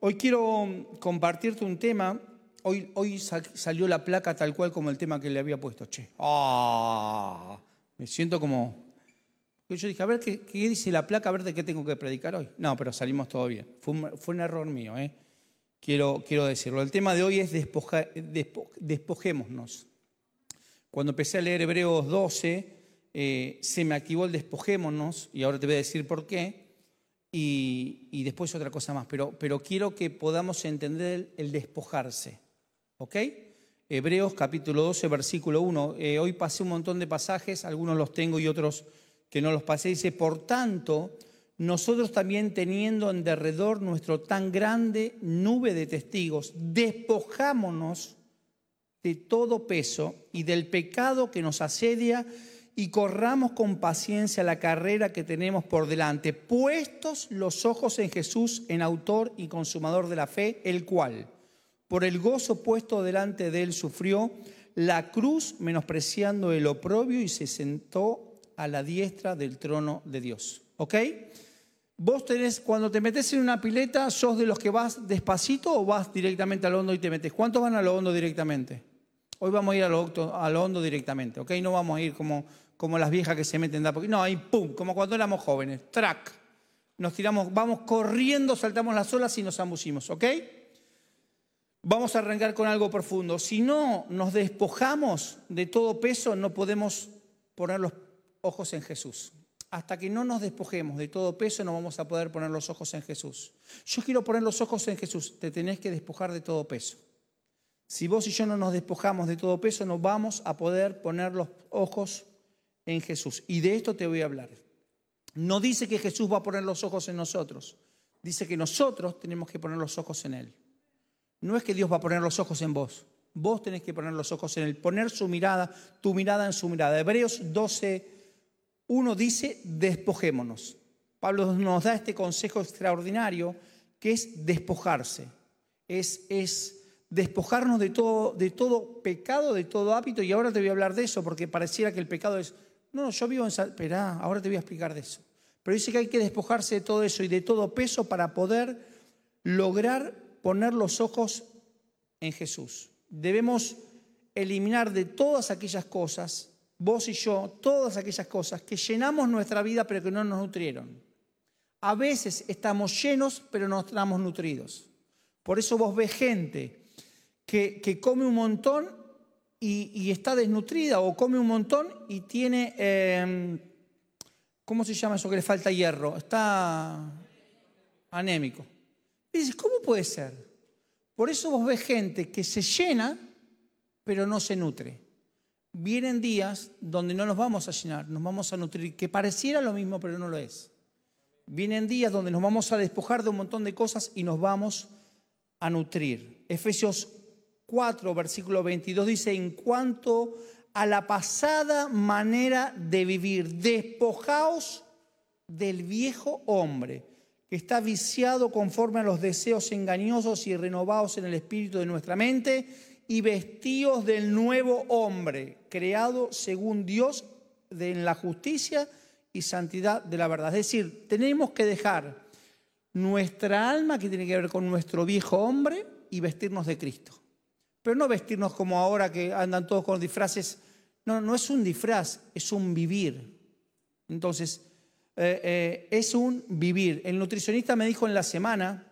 hoy quiero compartirte un tema. Hoy, hoy salió la placa tal cual como el tema que le había puesto. Che, ah, me siento como... Yo dije, a ver, ¿qué, dice la placa? A ver de qué tengo que predicar hoy. No, pero salimos todo bien. Fue un, error mío, ¿eh? quiero, quiero decirlo. El tema de hoy es despojémonos. Cuando empecé a leer Hebreos 12, eh, se me activó el despojémonos, y ahora te voy a decir por qué, y, después otra cosa más, pero, quiero que podamos entender el, despojarse. ¿Ok? Hebreos capítulo 12, versículo 1. Eh, hoy pasé un montón de pasajes, algunos los tengo y otros que no los pasé. Dice, por tanto, nosotros también teniendo en derredor nuestro tan grande nube de testigos, despojámonos de todo peso y del pecado que nos asedia y corramos con paciencia la carrera que tenemos por delante, puestos los ojos en Jesús, en autor y consumador de la fe, el cual, por el gozo puesto delante de él, sufrió la cruz, menospreciando el oprobio y se sentó a la diestra del trono de Dios. ¿Ok? Vos tenés, cuando te metes en una pileta, ¿sos de los que vas despacito o vas directamente al hondo y te metes? ¿Cuántos van al hondo directamente? Hoy vamos a ir a lo, hondo directamente, ¿ok? No vamos a ir como, como las viejas que se meten de No, ahí pum, como cuando éramos jóvenes, track. Nos tiramos, vamos corriendo, saltamos las olas y nos ambucimos, ¿ok? Vamos a arrancar con algo profundo. Si no nos despojamos de todo peso, no podemos poner los ojos en Jesús. Hasta que no nos despojemos de todo peso, no vamos a poder poner los ojos en Jesús. Yo quiero poner los ojos en Jesús. Te tenés que despojar de todo peso. Si vos y yo no nos despojamos de todo peso, no vamos a poder poner los ojos en Jesús. Y de esto te voy a hablar. No dice que Jesús va a poner los ojos en nosotros. Dice que nosotros tenemos que poner los ojos en Él. No es que Dios va a poner los ojos en vos. Vos tenés que poner los ojos en Él. Poner su mirada, tu mirada en su mirada. Hebreos 12, 1 dice, despojémonos. Pablo nos da este consejo extraordinario que es despojarse. Es, es despojarnos de todo, de todo pecado, de todo hábito, y ahora te voy a hablar de eso, porque pareciera que el pecado es, no, yo vivo en... Esperá, ahora te voy a explicar de eso. Pero dice que hay que despojarse de todo eso y de todo peso para poder lograr poner los ojos en Jesús. Debemos eliminar de todas aquellas cosas, vos y yo, todas aquellas cosas que llenamos nuestra vida pero que no nos nutrieron. A veces estamos llenos pero no estamos nutridos. Por eso vos ves gente que, come un montón y, está desnutrida o come un montón y tiene, em, ¿cómo se llama eso que le falta hierro? Está anémico. Y dices, ¿cómo puede ser? Por eso vos ves gente que se llena, pero no se nutre. Vienen días donde no nos vamos a llenar, nos vamos a nutrir, que pareciera lo mismo, pero no lo es. Vienen días donde nos vamos a despojar de un montón de cosas y nos vamos a nutrir. Efesios 4, versículo 22 dice, en cuanto a la pasada manera de vivir, despojaos del viejo hombre que está viciado conforme a los deseos engañosos y renovados en el espíritu de nuestra mente y vestíos del nuevo hombre, creado según Dios en la justicia y santidad de la verdad. Es decir, tenemos que dejar nuestra alma, que tiene que ver con nuestro viejo hombre, y vestirnos de Cristo. Pero no vestirnos como ahora que andan todos con disfraces. No, no es un disfraz, es un vivir. Entonces, eh, eh, es un vivir. El nutricionista me dijo en la semana,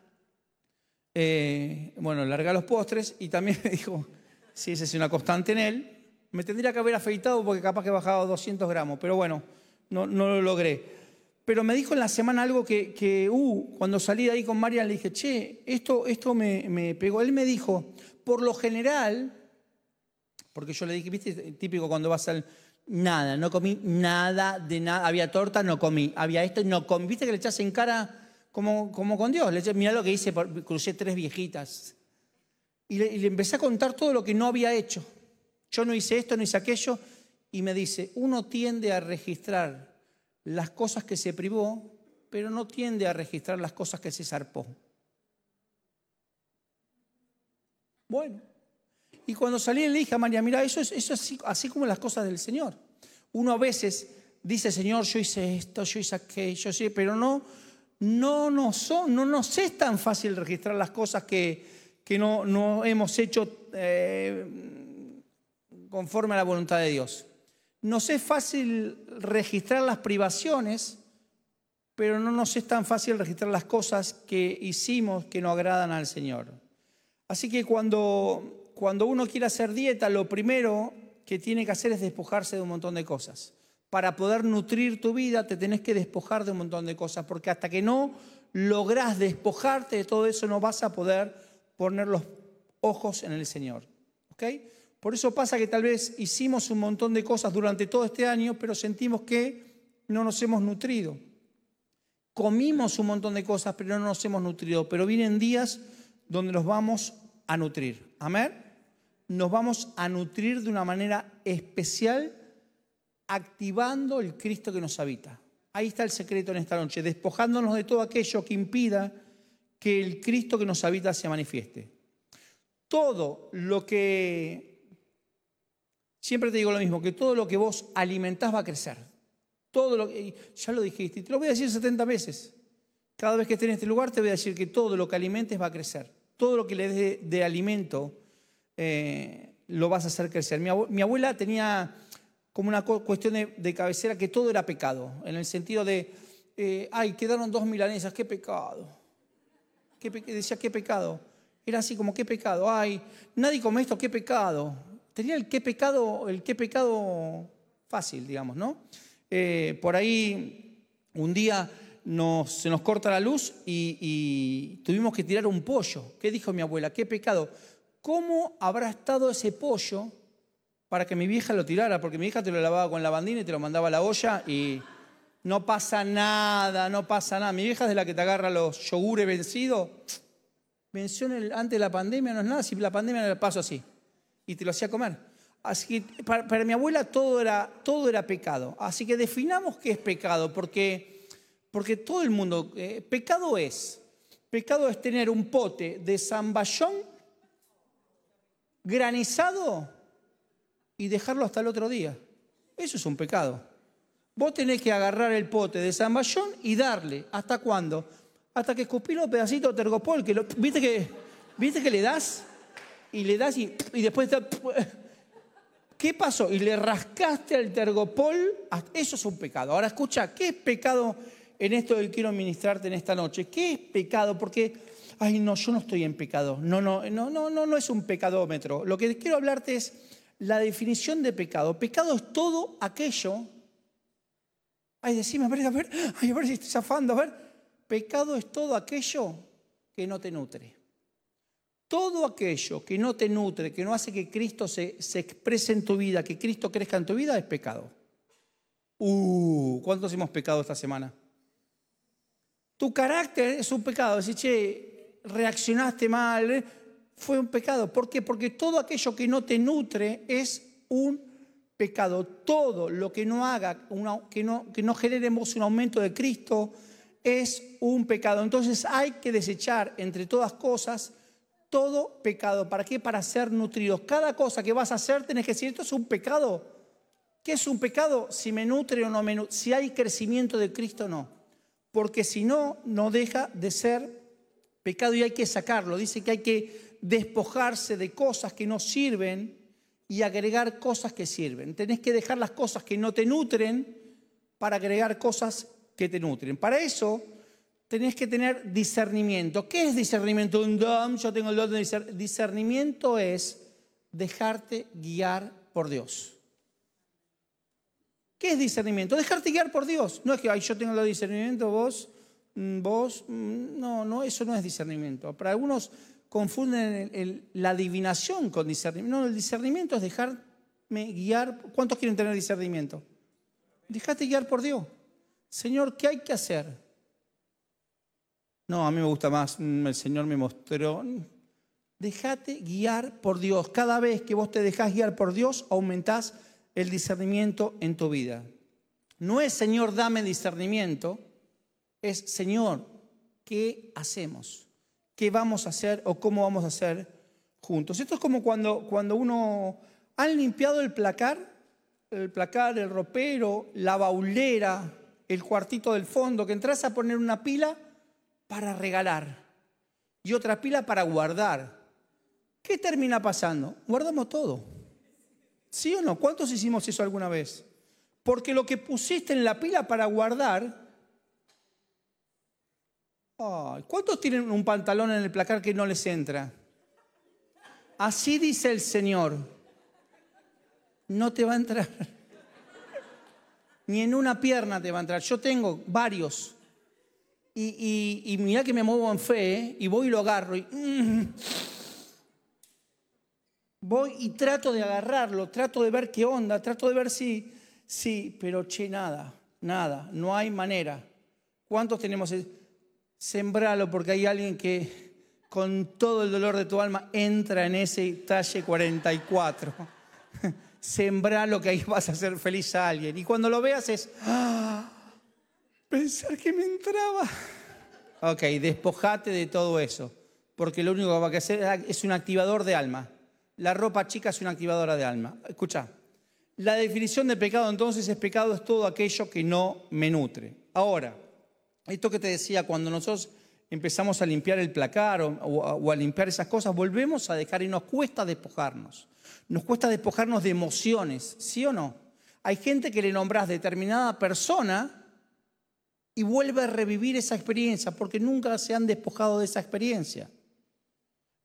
eh, bueno, larga los postres y también me dijo, si esa es una constante en él, me tendría que haber afeitado porque capaz que he bajado 200 gramos, pero bueno, no, lo logré. Pero me dijo en la semana algo que, que uh, cuando salí de ahí con Marian le dije, che, esto, esto me, me pegó. Él me dijo, por lo general, porque yo le dije, viste, típico cuando vas al... Nada, no comí nada de nada. Había torta, no comí. Había esto, no comí. Viste que le echas en cara como, como con Dios. Le mira lo que hice, crucé tres viejitas. Y le, y le empecé a contar todo lo que no había hecho. Yo no hice esto, no hice aquello. Y me dice, uno tiende a registrar las cosas que se privó, pero no tiende a registrar las cosas que se zarpó. Bueno, y cuando salí le dije a María, mira, eso es, eso así, como las cosas del Señor. Uno a veces dice, Señor, yo hice esto, yo hice aquello, sí, pero no, no nos, son, no nos es tan fácil registrar las cosas que, que no, no, hemos hecho eh, conforme a la voluntad de Dios. Nos es fácil registrar las privaciones, pero no nos es tan fácil registrar las cosas que hicimos que no agradan al Señor. Así que cuando, cuando uno quiere hacer dieta, lo primero que tiene que hacer es despojarse de un montón de cosas para poder nutrir tu vida, te tenés que despojar de un montón de cosas, porque hasta que no lográs despojarte de todo eso, no vas a poder poner los ojos en el Señor. ¿Ok? Por eso pasa que tal vez hicimos un montón de cosas durante todo este año, pero sentimos que no nos hemos nutrido. Comimos un montón de cosas, pero no nos hemos nutrido. Pero vienen días donde nos vamos a nutrir. Amén. Nos vamos a nutrir de una manera especial activando el Cristo que nos habita. Ahí está el secreto en esta noche, despojándonos de todo aquello que impida que el Cristo que nos habita se manifieste. Todo lo que, siempre te digo lo mismo, que todo lo que vos alimentás va a crecer. Todo lo que, ya lo dijiste, te lo voy a decir 70 veces. Cada vez que estés en este lugar te voy a decir que todo lo que alimentes va a crecer. Todo lo que le des de, alimento eh, lo vas a hacer crecer. mi abuela tenía como una cuestión de, cabecera que todo era pecado, en el sentido de, eh, ay, quedaron dos milanesas, qué pecado. ¿Qué decía, qué pecado. Era así como, qué pecado. Ay, nadie come esto, qué pecado. Tenía el qué pecado, el qué pecado fácil, digamos, ¿no? Eh, por ahí, un día se nos corta la luz y, tuvimos que tirar un pollo. ¿Qué dijo mi abuela? ¿Qué pecado? ¿Cómo habrá estado ese pollo para que mi vieja lo tirara, porque mi hija te lo lavaba con la bandina y te lo mandaba a la olla y no pasa nada, no pasa nada. Mi vieja es de la que te agarra los yogures vencidos. Venció antes de la pandemia, no es nada, si la pandemia no la paso así. Y te lo hacía comer. Así que para, mi abuela todo era, todo era pecado. Así que definamos qué es pecado, porque, porque todo el mundo, eh, pecado es, pecado es tener un pote de zamballón granizado y dejarlo hasta el otro día. Eso es un pecado. Vos tenés que agarrar el pote de zamballón y darle. ¿Hasta cuándo? Hasta que escupí los pedacitos de tergopol. Que ¿viste, que, ¿Viste que le das? Y le das y, y después... ¿Qué pasó? Y le rascaste al tergopol. Eso es un pecado. Ahora escucha, ¿qué es pecado en esto que quiero ministrarte en esta noche? ¿Qué es pecado? Porque, ay, no, yo no estoy en pecado. No, no, no, no, no, no es un pecadómetro. Lo que quiero hablarte es la definición de pecado. Pecado es todo aquello. Ay, decime, a ver, a ver, ay, a ver si estoy zafando, a ver. Pecado es todo aquello que no te nutre. Todo aquello que no te nutre, que no hace que Cristo se, se exprese en tu vida, que Cristo crezca en tu vida, es pecado. Uh, ¿cuántos hemos pecado esta semana? Tu carácter es un pecado. Decir, che, reaccionaste mal, fue un pecado. ¿Por qué? Porque todo aquello que no te nutre es un pecado. Todo lo que no haga, que, no, que no generemos un aumento de Cristo es un pecado. Entonces hay que desechar entre todas cosas todo pecado. ¿Para qué? Para ser nutridos. Cada cosa que vas a hacer tenés que decir, esto es un pecado. ¿Qué es un pecado? Si me nutre o no me nutre. Si hay crecimiento de Cristo o no. Porque si no, no deja de ser pecado y hay que sacarlo. Dice que hay que despojarse de cosas que no sirven y agregar cosas que sirven. Tenés que dejar las cosas que no te nutren para agregar cosas que te nutren. Para eso tenés que tener discernimiento. ¿Qué es discernimiento? Un dom, yo tengo el don de discernimiento es dejarte guiar por Dios. ¿Qué es discernimiento? Dejarte guiar por Dios. No es que yo tengo el discernimiento, vos, mm, vos, mm, no, no, eso no es discernimiento. Para algunos confunden la adivinación con discernimiento. No, el discernimiento es dejarme guiar. ¿Cuántos quieren tener discernimiento? Dejate guiar por Dios. Señor, ¿qué hay que hacer? No, a mí me gusta más, mm, el Señor me mostró. Dejate guiar por Dios. Cada vez que vos te dejás guiar por Dios, aumentás el discernimiento en tu vida. No es Señor, dame discernimiento, es Señor, ¿qué hacemos? qué vamos a hacer o cómo vamos a hacer juntos. Esto es como cuando, cuando uno han limpiado el placar, el placar, el ropero, la baulera, el cuartito del fondo, que entras a poner una pila para regalar y otra pila para guardar. ¿Qué termina pasando? Guardamos todo. ¿Sí o no? ¿Cuántos hicimos eso alguna vez? Porque lo que pusiste en la pila para guardar... ¿Cuántos tienen un pantalón en el placar que no les entra? Así dice el Señor. No te va a entrar. Ni en una pierna te va a entrar. Yo tengo varios. Y, y, que me muevo en fe, ¿eh? y voy y lo agarro. Y, mm. Voy y trato de agarrarlo, trato de ver qué onda, trato de ver si, sí, pero che, nada, nada, no hay manera. ¿Cuántos tenemos? Sembralo porque hay alguien que con todo el dolor de tu alma entra en ese talle 44. Sembralo que ahí vas a hacer feliz a alguien. Y cuando lo veas es, ¡ah! pensar que me entraba. Ok, despojate de todo eso, porque lo único que va a hacer es un activador de alma. La ropa chica es una activadora de alma. Escucha, la definición de pecado entonces es pecado es todo aquello que no me nutre. Ahora, esto que te decía, cuando nosotros empezamos a limpiar el placar o, a limpiar esas cosas, volvemos a dejar y nos cuesta despojarnos. Nos cuesta despojarnos de emociones, ¿sí o no? Hay gente que le nombras determinada persona y vuelve a revivir esa experiencia porque nunca se han despojado de esa experiencia.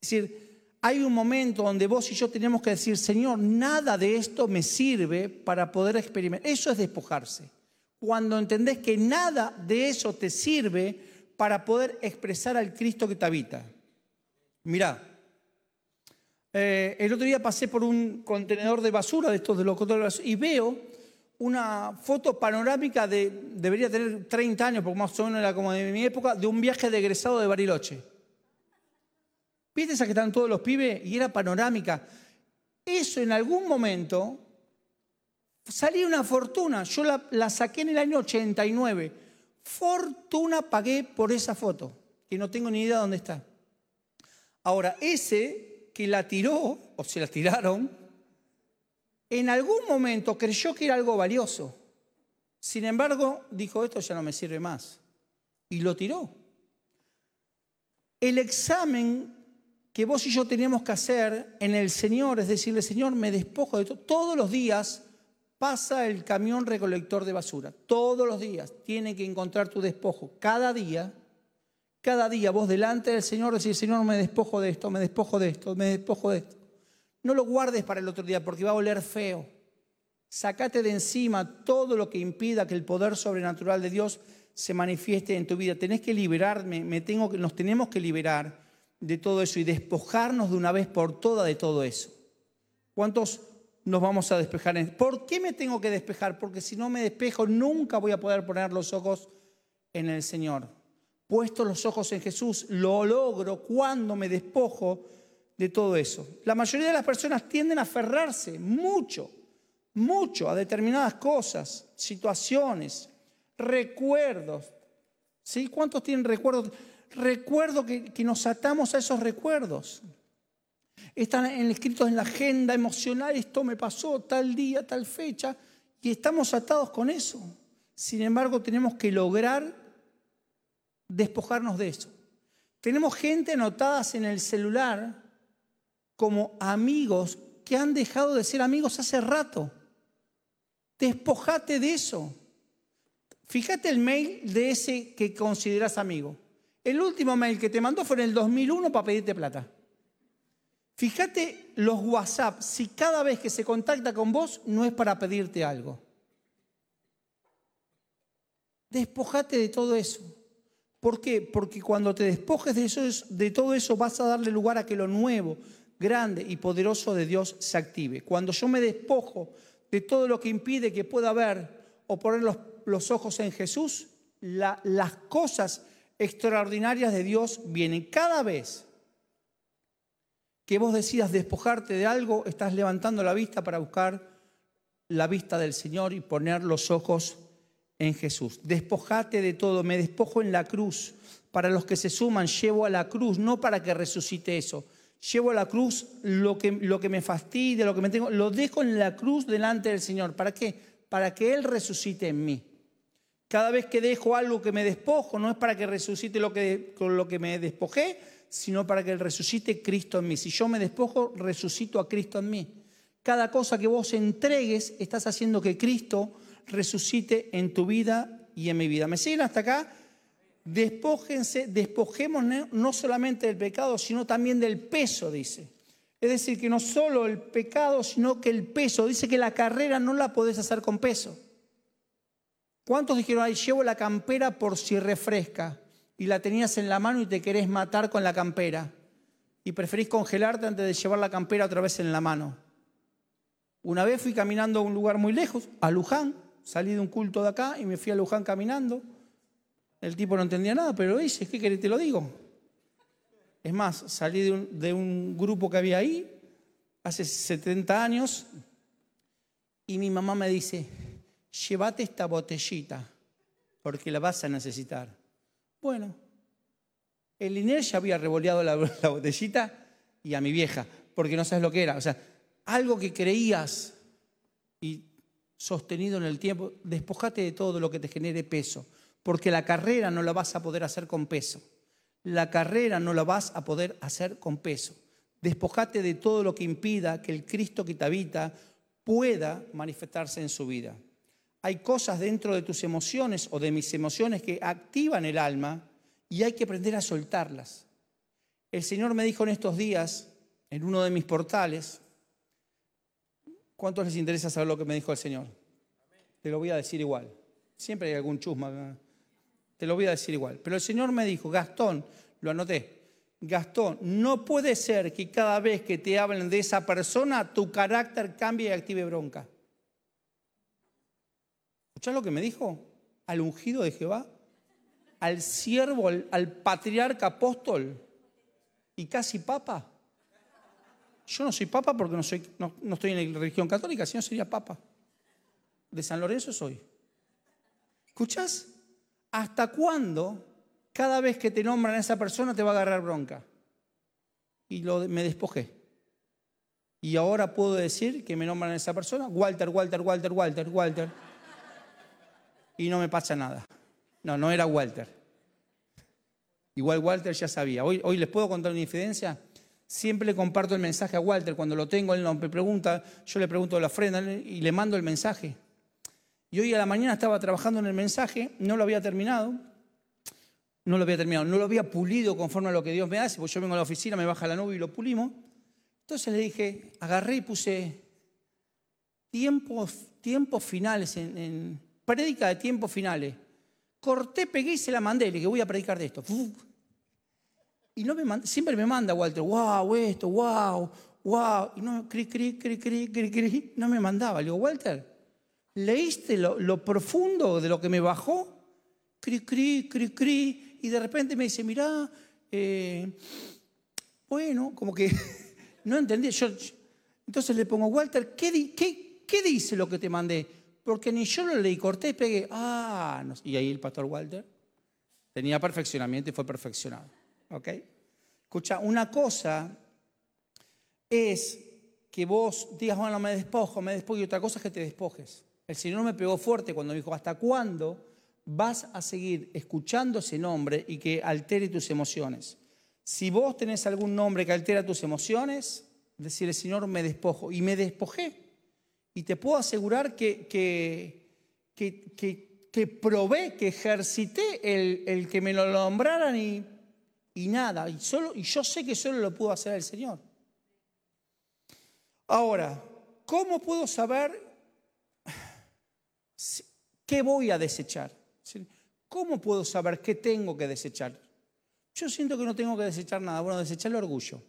Es decir, hay un momento donde vos y yo tenemos que decir, Señor, nada de esto me sirve para poder experimentar. Eso es despojarse. Cuando entendés que nada de eso te sirve para poder expresar al Cristo que te habita. Mirá, eh, el otro día pasé por un contenedor de basura, de estos de los contenedores, y veo una foto panorámica de, debería tener 30 años, porque más o menos era como de mi época, de un viaje de egresado de Bariloche. ¿Viste esa que están todos los pibes? Y era panorámica. Eso en algún momento salía una fortuna. Yo la, saqué en el año 89. Fortuna pagué por esa foto, que no tengo ni idea dónde está. Ahora, ese que la tiró, o se la tiraron, en algún momento creyó que era algo valioso. Sin embargo, dijo, esto ya no me sirve más. Y lo tiró. El examen que vos y yo tenemos que hacer en el Señor, es decirle, Señor, me despojo de todo. Todos los días pasa el camión recolector de basura. Todos los días tiene que encontrar tu despojo. Cada día, cada día vos delante del Señor decís, Señor, me despojo de esto, me despojo de esto, me despojo de esto. No lo guardes para el otro día porque va a oler feo. Sácate de encima todo lo que impida que el poder sobrenatural de Dios se manifieste en tu vida. Tenés que liberarme, me tengo, nos tenemos que liberar de todo eso y despojarnos de una vez por todas de todo eso. ¿Cuántos nos vamos a despejar? ¿Por qué me tengo que despejar? Porque si no me despejo nunca voy a poder poner los ojos en el Señor. Puesto los ojos en Jesús, lo logro cuando me despojo de todo eso. La mayoría de las personas tienden a aferrarse mucho, mucho a determinadas cosas, situaciones, recuerdos. ¿Sí? ¿Cuántos tienen recuerdos? Recuerdo que, nos atamos a esos recuerdos. Están escritos en la agenda emocional, esto me pasó tal día, tal fecha, y estamos atados con eso. Sin embargo, tenemos que lograr despojarnos de eso. Tenemos gente anotadas en el celular como amigos que han dejado de ser amigos hace rato. Despojate de eso. Fíjate el mail de ese que consideras amigo. El último mail que te mandó fue en el 2001 para pedirte plata. Fíjate los WhatsApp, si cada vez que se contacta con vos no es para pedirte algo. Despojate de todo eso. ¿Por qué? Porque cuando te despojes de, eso, de todo eso vas a darle lugar a que lo nuevo, grande y poderoso de Dios se active. Cuando yo me despojo de todo lo que impide que pueda ver o poner los, ojos en Jesús, las cosas extraordinarias de Dios vienen. Cada vez que vos decidas despojarte de algo, estás levantando la vista para buscar la vista del Señor y poner los ojos en Jesús. Despojate de todo, me despojo en la cruz. Para los que se suman, llevo a la cruz, no para que resucite eso. Llevo a la cruz lo que, lo que me fastidia, lo que me tengo, lo dejo en la cruz delante del Señor. ¿Para qué? Para que Él resucite en mí. Cada vez que dejo algo que me despojo, no es para que resucite lo que, con lo que me despojé, sino para que resucite Cristo en mí. Si yo me despojo, resucito a Cristo en mí. Cada cosa que vos entregues, estás haciendo que Cristo resucite en tu vida y en mi vida. ¿Me siguen hasta acá? Despójense, despojemos no solamente del pecado, sino también del peso, dice. Es decir, que no solo el pecado, sino que el peso. Dice que la carrera no la podés hacer con peso. ¿Cuántos dijeron, ahí llevo la campera por si refresca? Y la tenías en la mano y te querés matar con la campera. Y preferís congelarte antes de llevar la campera otra vez en la mano. Una vez fui caminando a un lugar muy lejos, a Luján, salí de un culto de acá y me fui a Luján caminando. El tipo no entendía nada, pero dice, ¿qué querés te lo digo? Es más, salí de un, de un grupo que había ahí hace 70 años y mi mamá me dice, llévate esta botellita, porque la vas a necesitar. Bueno, el dinero ya había revoleado la, la, botellita y a mi vieja, porque no sabes lo que era. O sea, algo que creías y sostenido en el tiempo, despojate de todo lo que te genere peso, porque la carrera no la vas a poder hacer con peso. La carrera no la vas a poder hacer con peso. Despojate de todo lo que impida que el Cristo que te habita pueda manifestarse en su vida hay cosas dentro de tus emociones o de mis emociones que activan el alma y hay que aprender a soltarlas. El Señor me dijo en estos días, en uno de mis portales, ¿cuántos les interesa saber lo que me dijo el Señor? Te lo voy a decir igual. Siempre hay algún chusma. Te lo voy a decir igual. Pero el Señor me dijo, Gastón, lo anoté, Gastón, no puede ser que cada vez que te hablen de esa persona tu carácter cambie y active bronca. ¿Escuchás lo que me dijo? Al ungido de Jehová, al siervo, al, patriarca apóstol y casi papa. Yo no soy papa porque no, estoy en la religión católica, si no sería papa. De San Lorenzo soy. ¿Escuchas? ¿Hasta cuándo cada vez que te nombran a esa persona te va a agarrar bronca? Y me despojé. Y ahora puedo decir que me nombran a esa persona, Walter, Walter, Walter, Walter, Walter y no me pasa nada. No, no era Walter. Igual Walter ya sabía. Hoy, hoy les puedo contar una infidencia. Siempre le comparto el mensaje a Walter. Cuando lo tengo, él no me pregunta, yo le pregunto la ofrenda y le mando el mensaje. Y hoy a la mañana estaba trabajando en el mensaje, no lo había terminado. No lo había terminado, no lo había pulido conforme a lo que Dios me hace, porque yo vengo a la oficina, me baja la nube y lo pulimos. Entonces le dije, agarré y puse tiempos finales en prédica de tiempos finales. Corté, pegué y se la mandé, le dije, voy a predicar de esto. Y no me siempre me manda Walter, wow, esto, wow, wow. Y no, cri, cri, cri, cri, cri, cri. No me mandaba. Le digo, Walter, ¿leíste lo, profundo de lo que me bajó? Cri, cri, cri, cri. Y de repente me dice, mirá, eh, bueno, como que no entendí. Yo, entonces le pongo, Walter, ¿qué, qué, ¿qué dice lo que te mandé? Porque ni yo lo leí, corté y pegué. Ah, y ahí el pastor Walter tenía perfeccionamiento y fue perfeccionado. ¿Ok? Escucha, una cosa es que vos digas, bueno, me despojo, me despojo, y otra cosa es que te despojes. El Señor me pegó fuerte cuando me dijo, ¿hasta cuándo vas a seguir escuchando ese nombre y que altere tus emociones? Si vos tenés algún nombre que altera tus emociones, decirle, Señor, me despojo. Y me despojé. Y te puedo asegurar que, que, que, que, probé, que ejercité el, el, que me lo nombraran y, y nada. Y, solo, y yo sé que solo lo pudo hacer el Señor. Ahora, ¿cómo puedo saber qué voy a desechar? ¿Cómo puedo saber qué tengo que desechar? Yo siento que no tengo que desechar nada. Bueno, desechar el orgullo.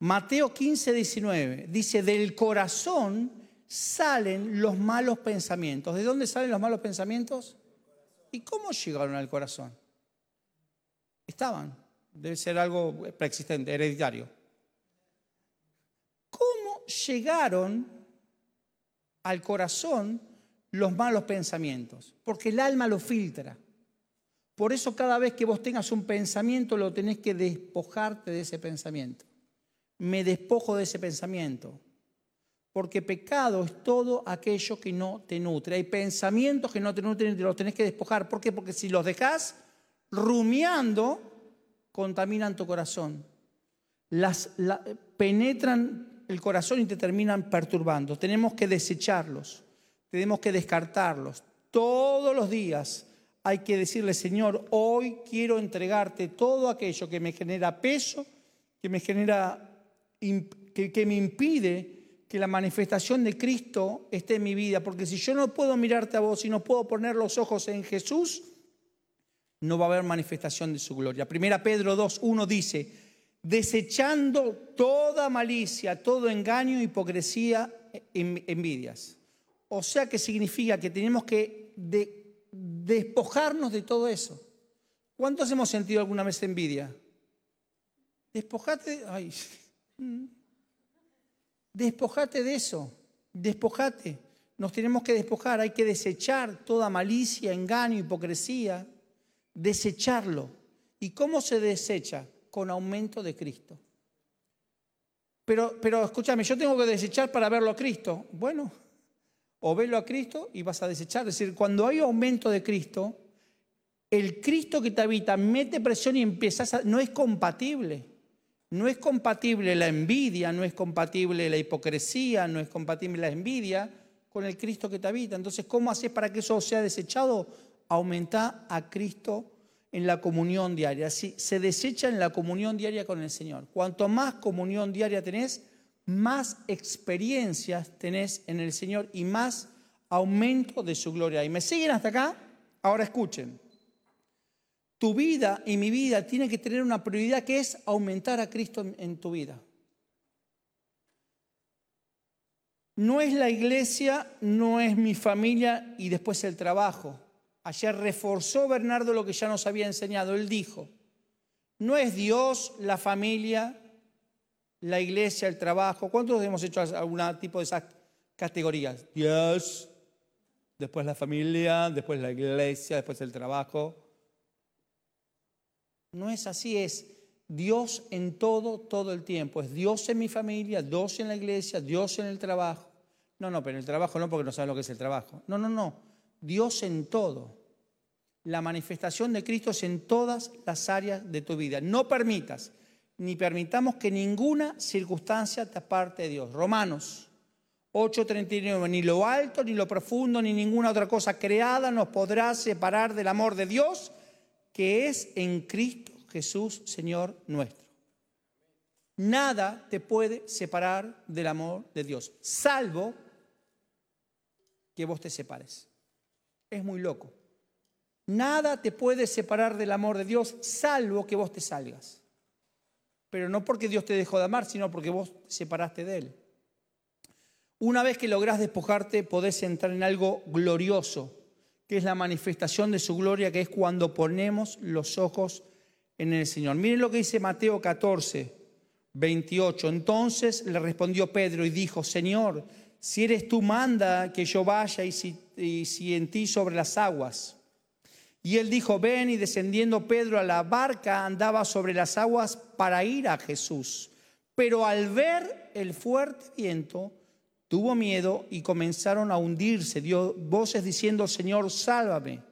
Mateo 15, 19 dice, del corazón salen los malos pensamientos. ¿De dónde salen los malos pensamientos? ¿Y cómo llegaron al corazón? Estaban. Debe ser algo preexistente, hereditario. ¿Cómo llegaron al corazón los malos pensamientos? Porque el alma lo filtra. Por eso cada vez que vos tengas un pensamiento lo tenés que despojarte de ese pensamiento me despojo de ese pensamiento. Porque pecado es todo aquello que no te nutre. Hay pensamientos que no te nutren y te los tenés que despojar. ¿Por qué? Porque si los dejas rumiando, contaminan tu corazón. Las, penetran el corazón y te terminan perturbando. Tenemos que desecharlos, tenemos que descartarlos. Todos los días hay que decirle, Señor, hoy quiero entregarte todo aquello que me genera peso, que me genera, que, me impide que la manifestación de Cristo esté en mi vida, porque si yo no puedo mirarte a vos y no puedo poner los ojos en Jesús, no va a haber manifestación de su gloria. Primera Pedro 2.1 dice, desechando toda malicia, todo engaño, hipocresía, envidias. O sea que significa que tenemos que despojarnos de todo eso. ¿Cuántos hemos sentido alguna vez envidia? Despojate, ay, despojate de eso, despojate. Nos tenemos que despojar, hay que desechar toda malicia, engaño, hipocresía, desecharlo. ¿Y cómo se desecha? Con aumento de Cristo. Pero, pero escúchame, yo tengo que desechar para verlo a Cristo. Bueno, o verlo a Cristo y vas a desechar. Es decir, cuando hay aumento de Cristo, el Cristo que te habita mete presión y empiezas a... No es compatible. No es compatible la envidia, no es compatible la hipocresía, no es compatible la envidia con el Cristo que te habita. Entonces, ¿cómo haces para que eso sea desechado? Aumenta a Cristo en la comunión diaria. Si se desecha en la comunión diaria con el Señor. Cuanto más comunión diaria tenés, más experiencias tenés en el Señor y más aumento de su gloria. ¿Y me siguen hasta acá? Ahora escuchen. Tu vida y mi vida tiene que tener una prioridad que es aumentar a Cristo en, tu vida. No es la iglesia, no es mi familia y después el trabajo. Ayer reforzó Bernardo lo que ya nos había enseñado. Él dijo, no es Dios, la familia, la iglesia, el trabajo. ¿Cuántos hemos hecho algún tipo de esas categorías? Dios, después la familia, después la iglesia, después el trabajo. No es así, es Dios en todo, todo el tiempo. Es Dios en mi familia, Dios en la iglesia, Dios en el trabajo. No, no, pero en el trabajo no, porque no sabes lo que es el trabajo. No, no, no. Dios en todo. La manifestación de Cristo es en todas las áreas de tu vida. No permitas, ni permitamos que ninguna circunstancia te aparte de Dios. Romanos 8:39, ni lo alto, ni lo profundo, ni ninguna otra cosa creada nos podrá separar del amor de Dios que es en Cristo Jesús, Señor nuestro. Nada te puede separar del amor de Dios, salvo que vos te separes. Es muy loco. Nada te puede separar del amor de Dios, salvo que vos te salgas. Pero no porque Dios te dejó de amar, sino porque vos te separaste de Él. Una vez que lográs despojarte, podés entrar en algo glorioso, que es la manifestación de su gloria, que es cuando ponemos los ojos en el Señor. Miren lo que dice Mateo 14, 28. Entonces le respondió Pedro y dijo, Señor, si eres tú, manda que yo vaya y si, en ti sobre las aguas. Y él dijo, ven y descendiendo Pedro a la barca andaba sobre las aguas para ir a Jesús. Pero al ver el fuerte viento, tuvo miedo y comenzaron a hundirse. Dio voces diciendo, Señor, sálvame.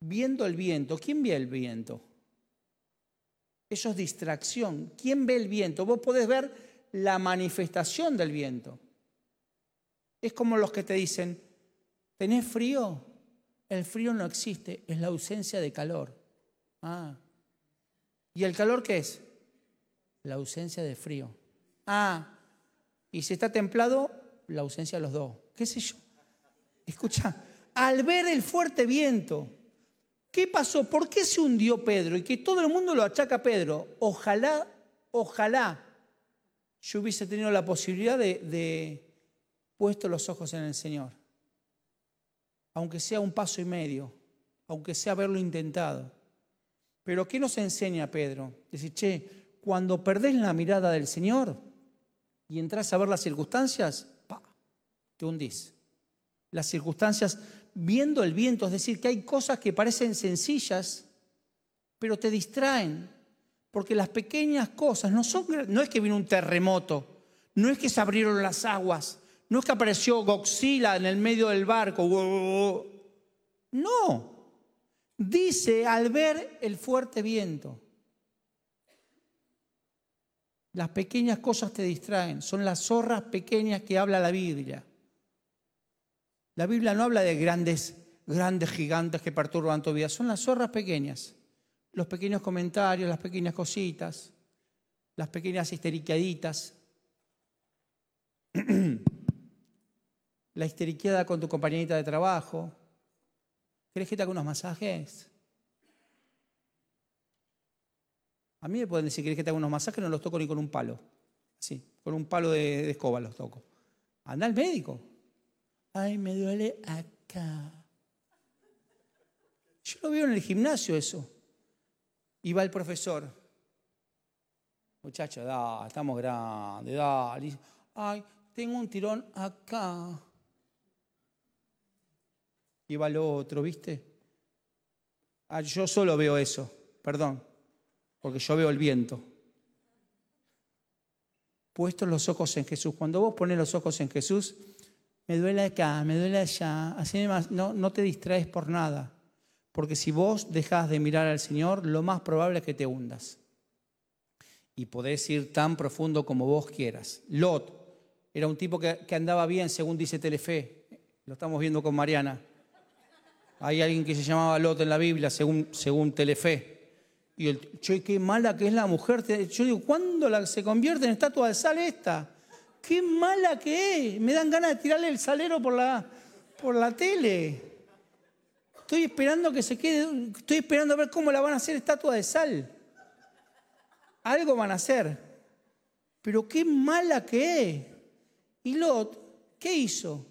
Viendo el viento, ¿quién ve el viento? Eso es distracción. ¿Quién ve el viento? Vos podés ver la manifestación del viento. Es como los que te dicen, ¿tenés frío? El frío no existe, es la ausencia de calor. Ah. ¿Y el calor qué es? La ausencia de frío. Ah, y si está templado, la ausencia de los dos. ¿Qué sé yo? Escucha, al ver el fuerte viento, ¿qué pasó? ¿Por qué se hundió Pedro? Y que todo el mundo lo achaca a Pedro. Ojalá, ojalá yo hubiese tenido la posibilidad de, de puesto los ojos en el Señor. Aunque sea un paso y medio, aunque sea haberlo intentado. Pero ¿qué nos enseña Pedro? Dice, che, cuando perdés la mirada del Señor, y entras a ver las circunstancias, te hundís. Las circunstancias, viendo el viento, es decir, que hay cosas que parecen sencillas, pero te distraen, porque las pequeñas cosas no son, no es que viene un terremoto, No es que se abrieron las aguas. No es que apareció Godzilla en el medio del barco. No. Dice al ver el fuerte viento. Las pequeñas cosas te distraen. Son las zorras pequeñas que habla la Biblia. La Biblia no habla de grandes, grandes gigantes que perturban tu vida. Son las zorras pequeñas. Los pequeños comentarios, las pequeñas cositas, las pequeñas histeriquaditas. la histeriqueada con tu compañerita de trabajo. ¿Querés que te haga unos masajes? A mí me pueden decir, ¿querés que te unos masajes? No los toco ni con un palo. Sí, con un palo de, escoba los toco. Anda al médico. Ay, me duele acá. Yo lo veo en el gimnasio eso. Y va el profesor. Muchacho, da, estamos grandes, da. Ay, tengo un tirón acá. Y va lo otro, ¿viste? Ah, yo solo veo eso, perdón porque yo veo el viento. Puestos los ojos en Jesús. Cuando vos pones los ojos en Jesús, me duele acá, me duele allá, así no, no te distraes por nada. Porque si vos dejas de mirar al Señor, lo más probable es que te hundas. Y podés ir tan profundo como vos quieras. Lot era un tipo que, que andaba bien, según dice Telefe. Lo estamos viendo con Mariana. Hay alguien que se llamaba Lot en la Biblia, según, según Telefe. Y el, che, qué mala que es la mujer. Yo digo, ¿cuándo se convierte en estatua de sal esta? Qué mala que es. Me dan ganas de tirarle el salero por la, por la tele. Estoy esperando que se quede, estoy esperando a ver cómo la van a hacer estatua de sal. Algo van a hacer. Pero qué mala que es. Y Lot, ¿qué hizo?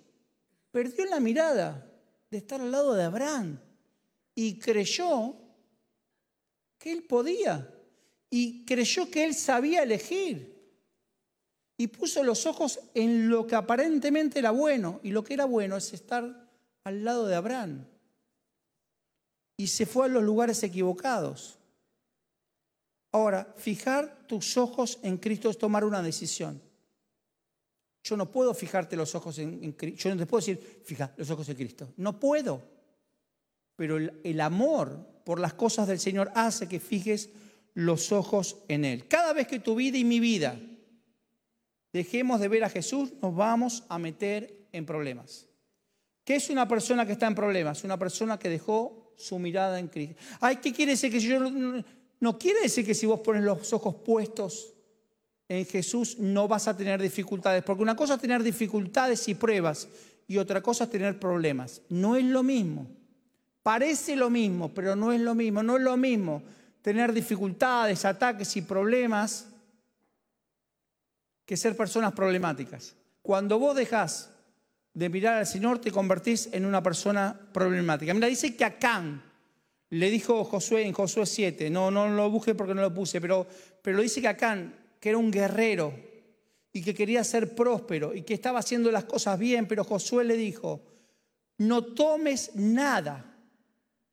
Perdió la mirada de estar al lado de Abraham y creyó que él podía y creyó que él sabía elegir. Y puso los ojos en lo que aparentemente era bueno. Y lo que era bueno es estar al lado de Abraham. Y se fue a los lugares equivocados. Ahora, fijar tus ojos en Cristo es tomar una decisión. Yo no puedo fijarte los ojos en, Cristo. Yo no te puedo decir, fija los ojos en Cristo. No puedo. Pero el amor por las cosas del Señor hace que fijes los ojos en Él. Cada vez que tu vida y mi vida dejemos de ver a Jesús, nos vamos a meter en problemas. ¿Qué es una persona que está en problemas? Una persona que dejó su mirada en Cristo. Ay, ¿qué quiere decir que yo no, no quiere decir que si vos pones los ojos puestos en Jesús no vas a tener dificultades, porque una cosa es tener dificultades y pruebas y otra cosa es tener problemas. No es lo mismo. Parece lo mismo, pero no es lo mismo. No es lo mismo tener dificultades, ataques y problemas que ser personas problemáticas. Cuando vos dejás de mirar al Señor, te convertís en una persona problemática. Mira, dice que Acán le dijo Josué en Josué 7, no, no lo busqué porque no lo puse, pero, pero dice que Acán, que era un guerrero y que quería ser próspero y que estaba haciendo las cosas bien, pero Josué le dijo, no tomes nada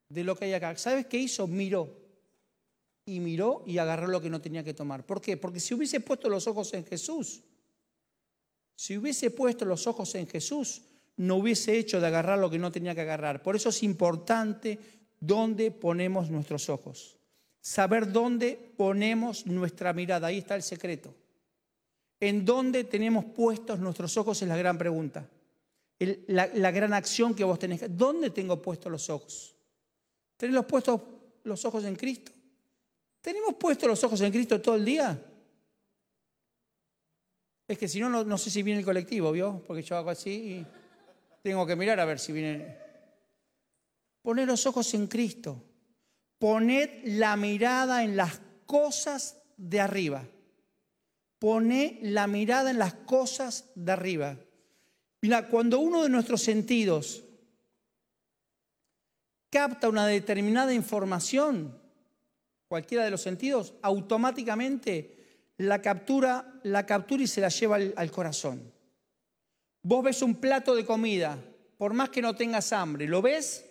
de lo que hay acá. ¿Sabes qué hizo? Miró. Y miró y agarró lo que no tenía que tomar. ¿Por qué? Porque si hubiese puesto los ojos en Jesús, si hubiese puesto los ojos en Jesús, no hubiese hecho de agarrar lo que no tenía que agarrar. Por eso es importante dónde ponemos nuestros ojos. Saber dónde ponemos nuestra mirada. Ahí está el secreto. En dónde tenemos puestos nuestros ojos es la gran pregunta. la, la gran acción que vos tenés. ¿Dónde tengo puestos los ojos? ¿Tenemos puestos los ojos en Cristo? ¿Tenemos puestos los ojos en Cristo todo el día? Es que si no, no, sé si viene el colectivo, ¿vio? Porque yo hago así y tengo que mirar a ver si viene. Poned los ojos en Cristo. Poned la mirada en las cosas de arriba. Poned la mirada en las cosas de arriba. Mira, cuando uno de nuestros sentidos capta una determinada información, cualquiera de los sentidos, automáticamente la captura, la captura y se la lleva al, corazón. Vos ves un plato de comida, por más que no tengas hambre, ¿lo ves?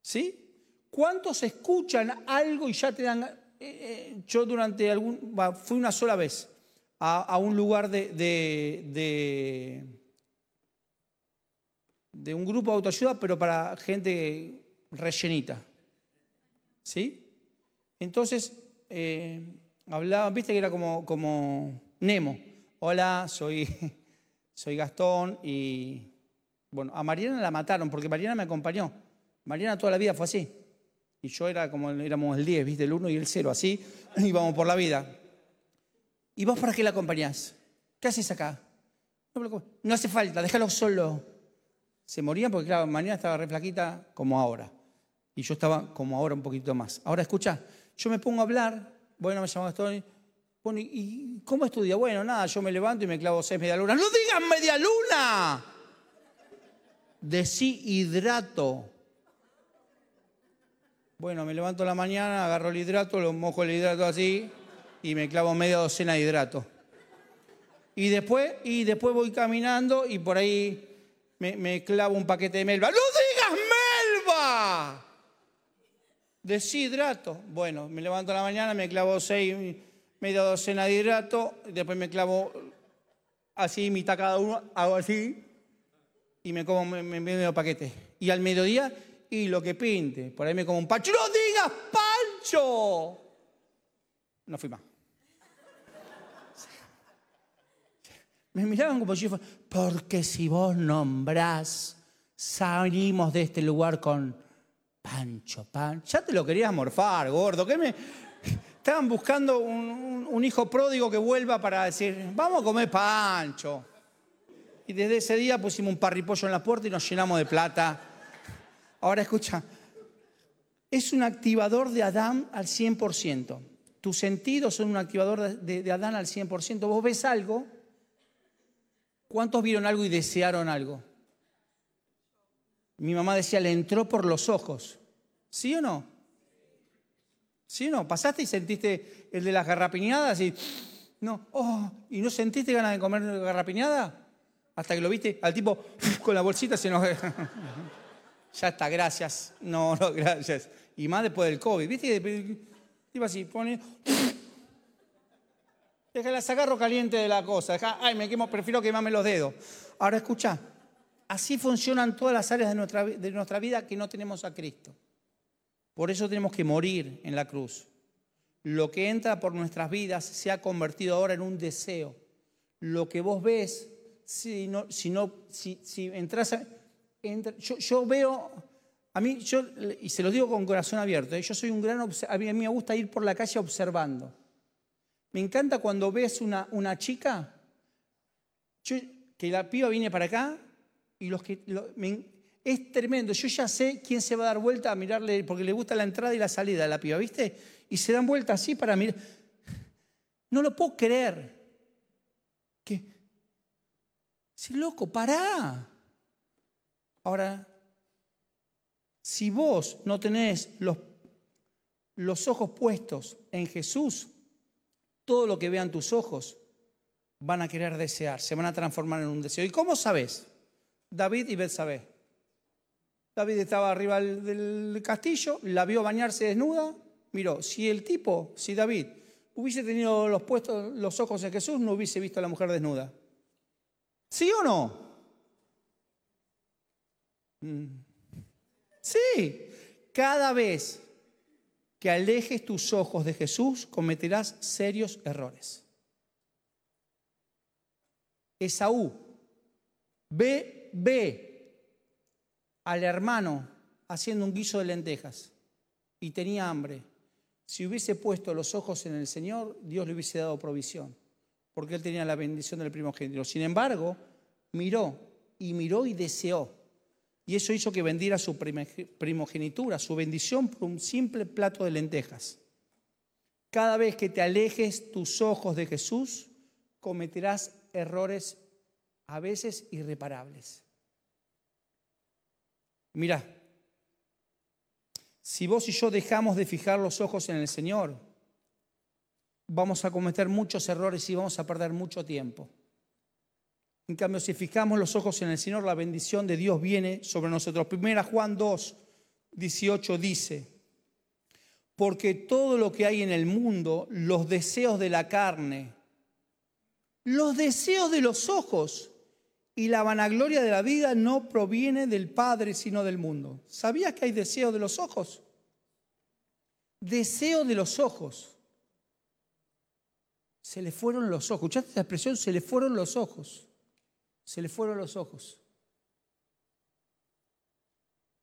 ¿Sí? ¿Cuántos escuchan algo y ya te dan... Eh, eh, yo durante algún... fui una sola vez a, un lugar de, un grupo de autoayuda, pero para gente rellenita. ¿Sí? Entonces, eh, hablaba, viste que era como, como Nemo. Hola, soy, soy Gastón y bueno, a Mariana la mataron porque Mariana me acompañó. Mariana toda la vida fue así. Y yo era como éramos el 10, ¿viste? El 1 y el 0, así íbamos por la vida. ¿Y vos para qué la acompañás? ¿Qué haces acá? No, hace falta, déjalo solo. Se morían porque, claro, mañana estaba re flaquita como ahora. Y yo estaba como ahora un poquito más. Ahora escucha, yo me pongo a hablar, bueno, me llamo Gastón, bueno, ¿y cómo estudia? Bueno, nada, yo me levanto y me clavo seis media luna. ¡No digas media luna! Decí hidrato. Bueno, me levanto la mañana, agarro el hidrato, lo mojo el hidrato así y me clavo media docena de hidrato. Y después, y después voy caminando y por ahí me, clavo un paquete de melva. ¡No digas melva! Deshidrato. Bueno, me levanto a la mañana, me clavo seis, media docena de hidrato, después me clavo así, mitad cada uno, hago así y me como medio paquete. Y al mediodía, y lo que pinte. Por ahí me como un pancho. ¡No digas pancho! No fui más. Me miraban como si fuera, porque si vos nombrás, salimos de este lugar con Pancho, Pancho. Ya te lo querías morfar, gordo. ¿Qué me... Estaban buscando un, hijo pródigo que vuelva para decir, vamos a comer Pancho. Y desde ese día pusimos un parripollo en la puerta y nos llenamos de plata. Ahora escucha, es un activador de Adán al 100%. Tus sentidos son un activador de, de Adán al 100%. Vos ves algo ¿Cuántos vieron algo y desearon algo? Mi mamá decía, le entró por los ojos. ¿Sí o no? ¿Sí o no? ¿Pasaste y sentiste el de las garrapiñadas y no, oh, y no sentiste ganas de comer garrapiñada? Hasta que lo viste al tipo con la bolsita se nos ya está, gracias. No, no, gracias. Y más después del COVID, ¿viste? Iba así, pone Déjala sacarlo caliente de la cosa. ay, me quemo, prefiero quemarme los dedos. Ahora escucha, así funcionan todas las áreas de nuestra, de nuestra vida que no tenemos a Cristo. Por eso tenemos que morir en la cruz. Lo que entra por nuestras vidas se ha convertido ahora en un deseo. Lo que vos ves, si, no, si, no, si, si entras a, yo, yo, veo, a mí, yo, y se lo digo con corazón abierto, ¿eh? yo soy un gran, a mí me gusta ir por la calle observando. Me encanta cuando ves una, una chica, que la piba viene para acá y los que... es tremendo, yo ya sé quién se va a dar vuelta a mirarle, porque le gusta la entrada y la salida de la piba, ¿viste? Y se dan vuelta así para mirar. No lo puedo creer. ¿Qué? Si loco, pará. Ahora, si vos no tenés los, los ojos puestos en Jesús, todo lo que vean tus ojos van a querer desear, se van a transformar en un deseo. ¿Y cómo sabes? David y Betsabé. David estaba arriba del castillo, la vio bañarse desnuda. Miró, si el tipo, si David hubiese tenido los, puestos, los ojos de Jesús, no hubiese visto a la mujer desnuda. ¿Sí o no? Mm. Sí, cada vez que alejes tus ojos de Jesús, cometerás serios errores. Esaú, ve, ve al hermano haciendo un guiso de lentejas y tenía hambre. Si hubiese puesto los ojos en el Señor, Dios le hubiese dado provisión, porque él tenía la bendición del primogénito. Sin embargo, miró y miró y deseó y eso hizo que vendiera su primogenitura, su bendición por un simple plato de lentejas. Cada vez que te alejes tus ojos de Jesús, cometerás errores a veces irreparables. Mira, si vos y yo dejamos de fijar los ojos en el Señor, vamos a cometer muchos errores y vamos a perder mucho tiempo. En cambio, si fijamos los ojos en el Señor, la bendición de Dios viene sobre nosotros. Primera Juan 2, 18 dice, porque todo lo que hay en el mundo, los deseos de la carne los deseos de los ojos y la vanagloria de la vida no proviene del Padre, sino del mundo. ¿Sabías que hay deseo de los ojos? Deseo de los ojos. Se le fueron los ojos. ¿Escuchaste esa expresión? Se le fueron los ojos. Se le fueron los ojos.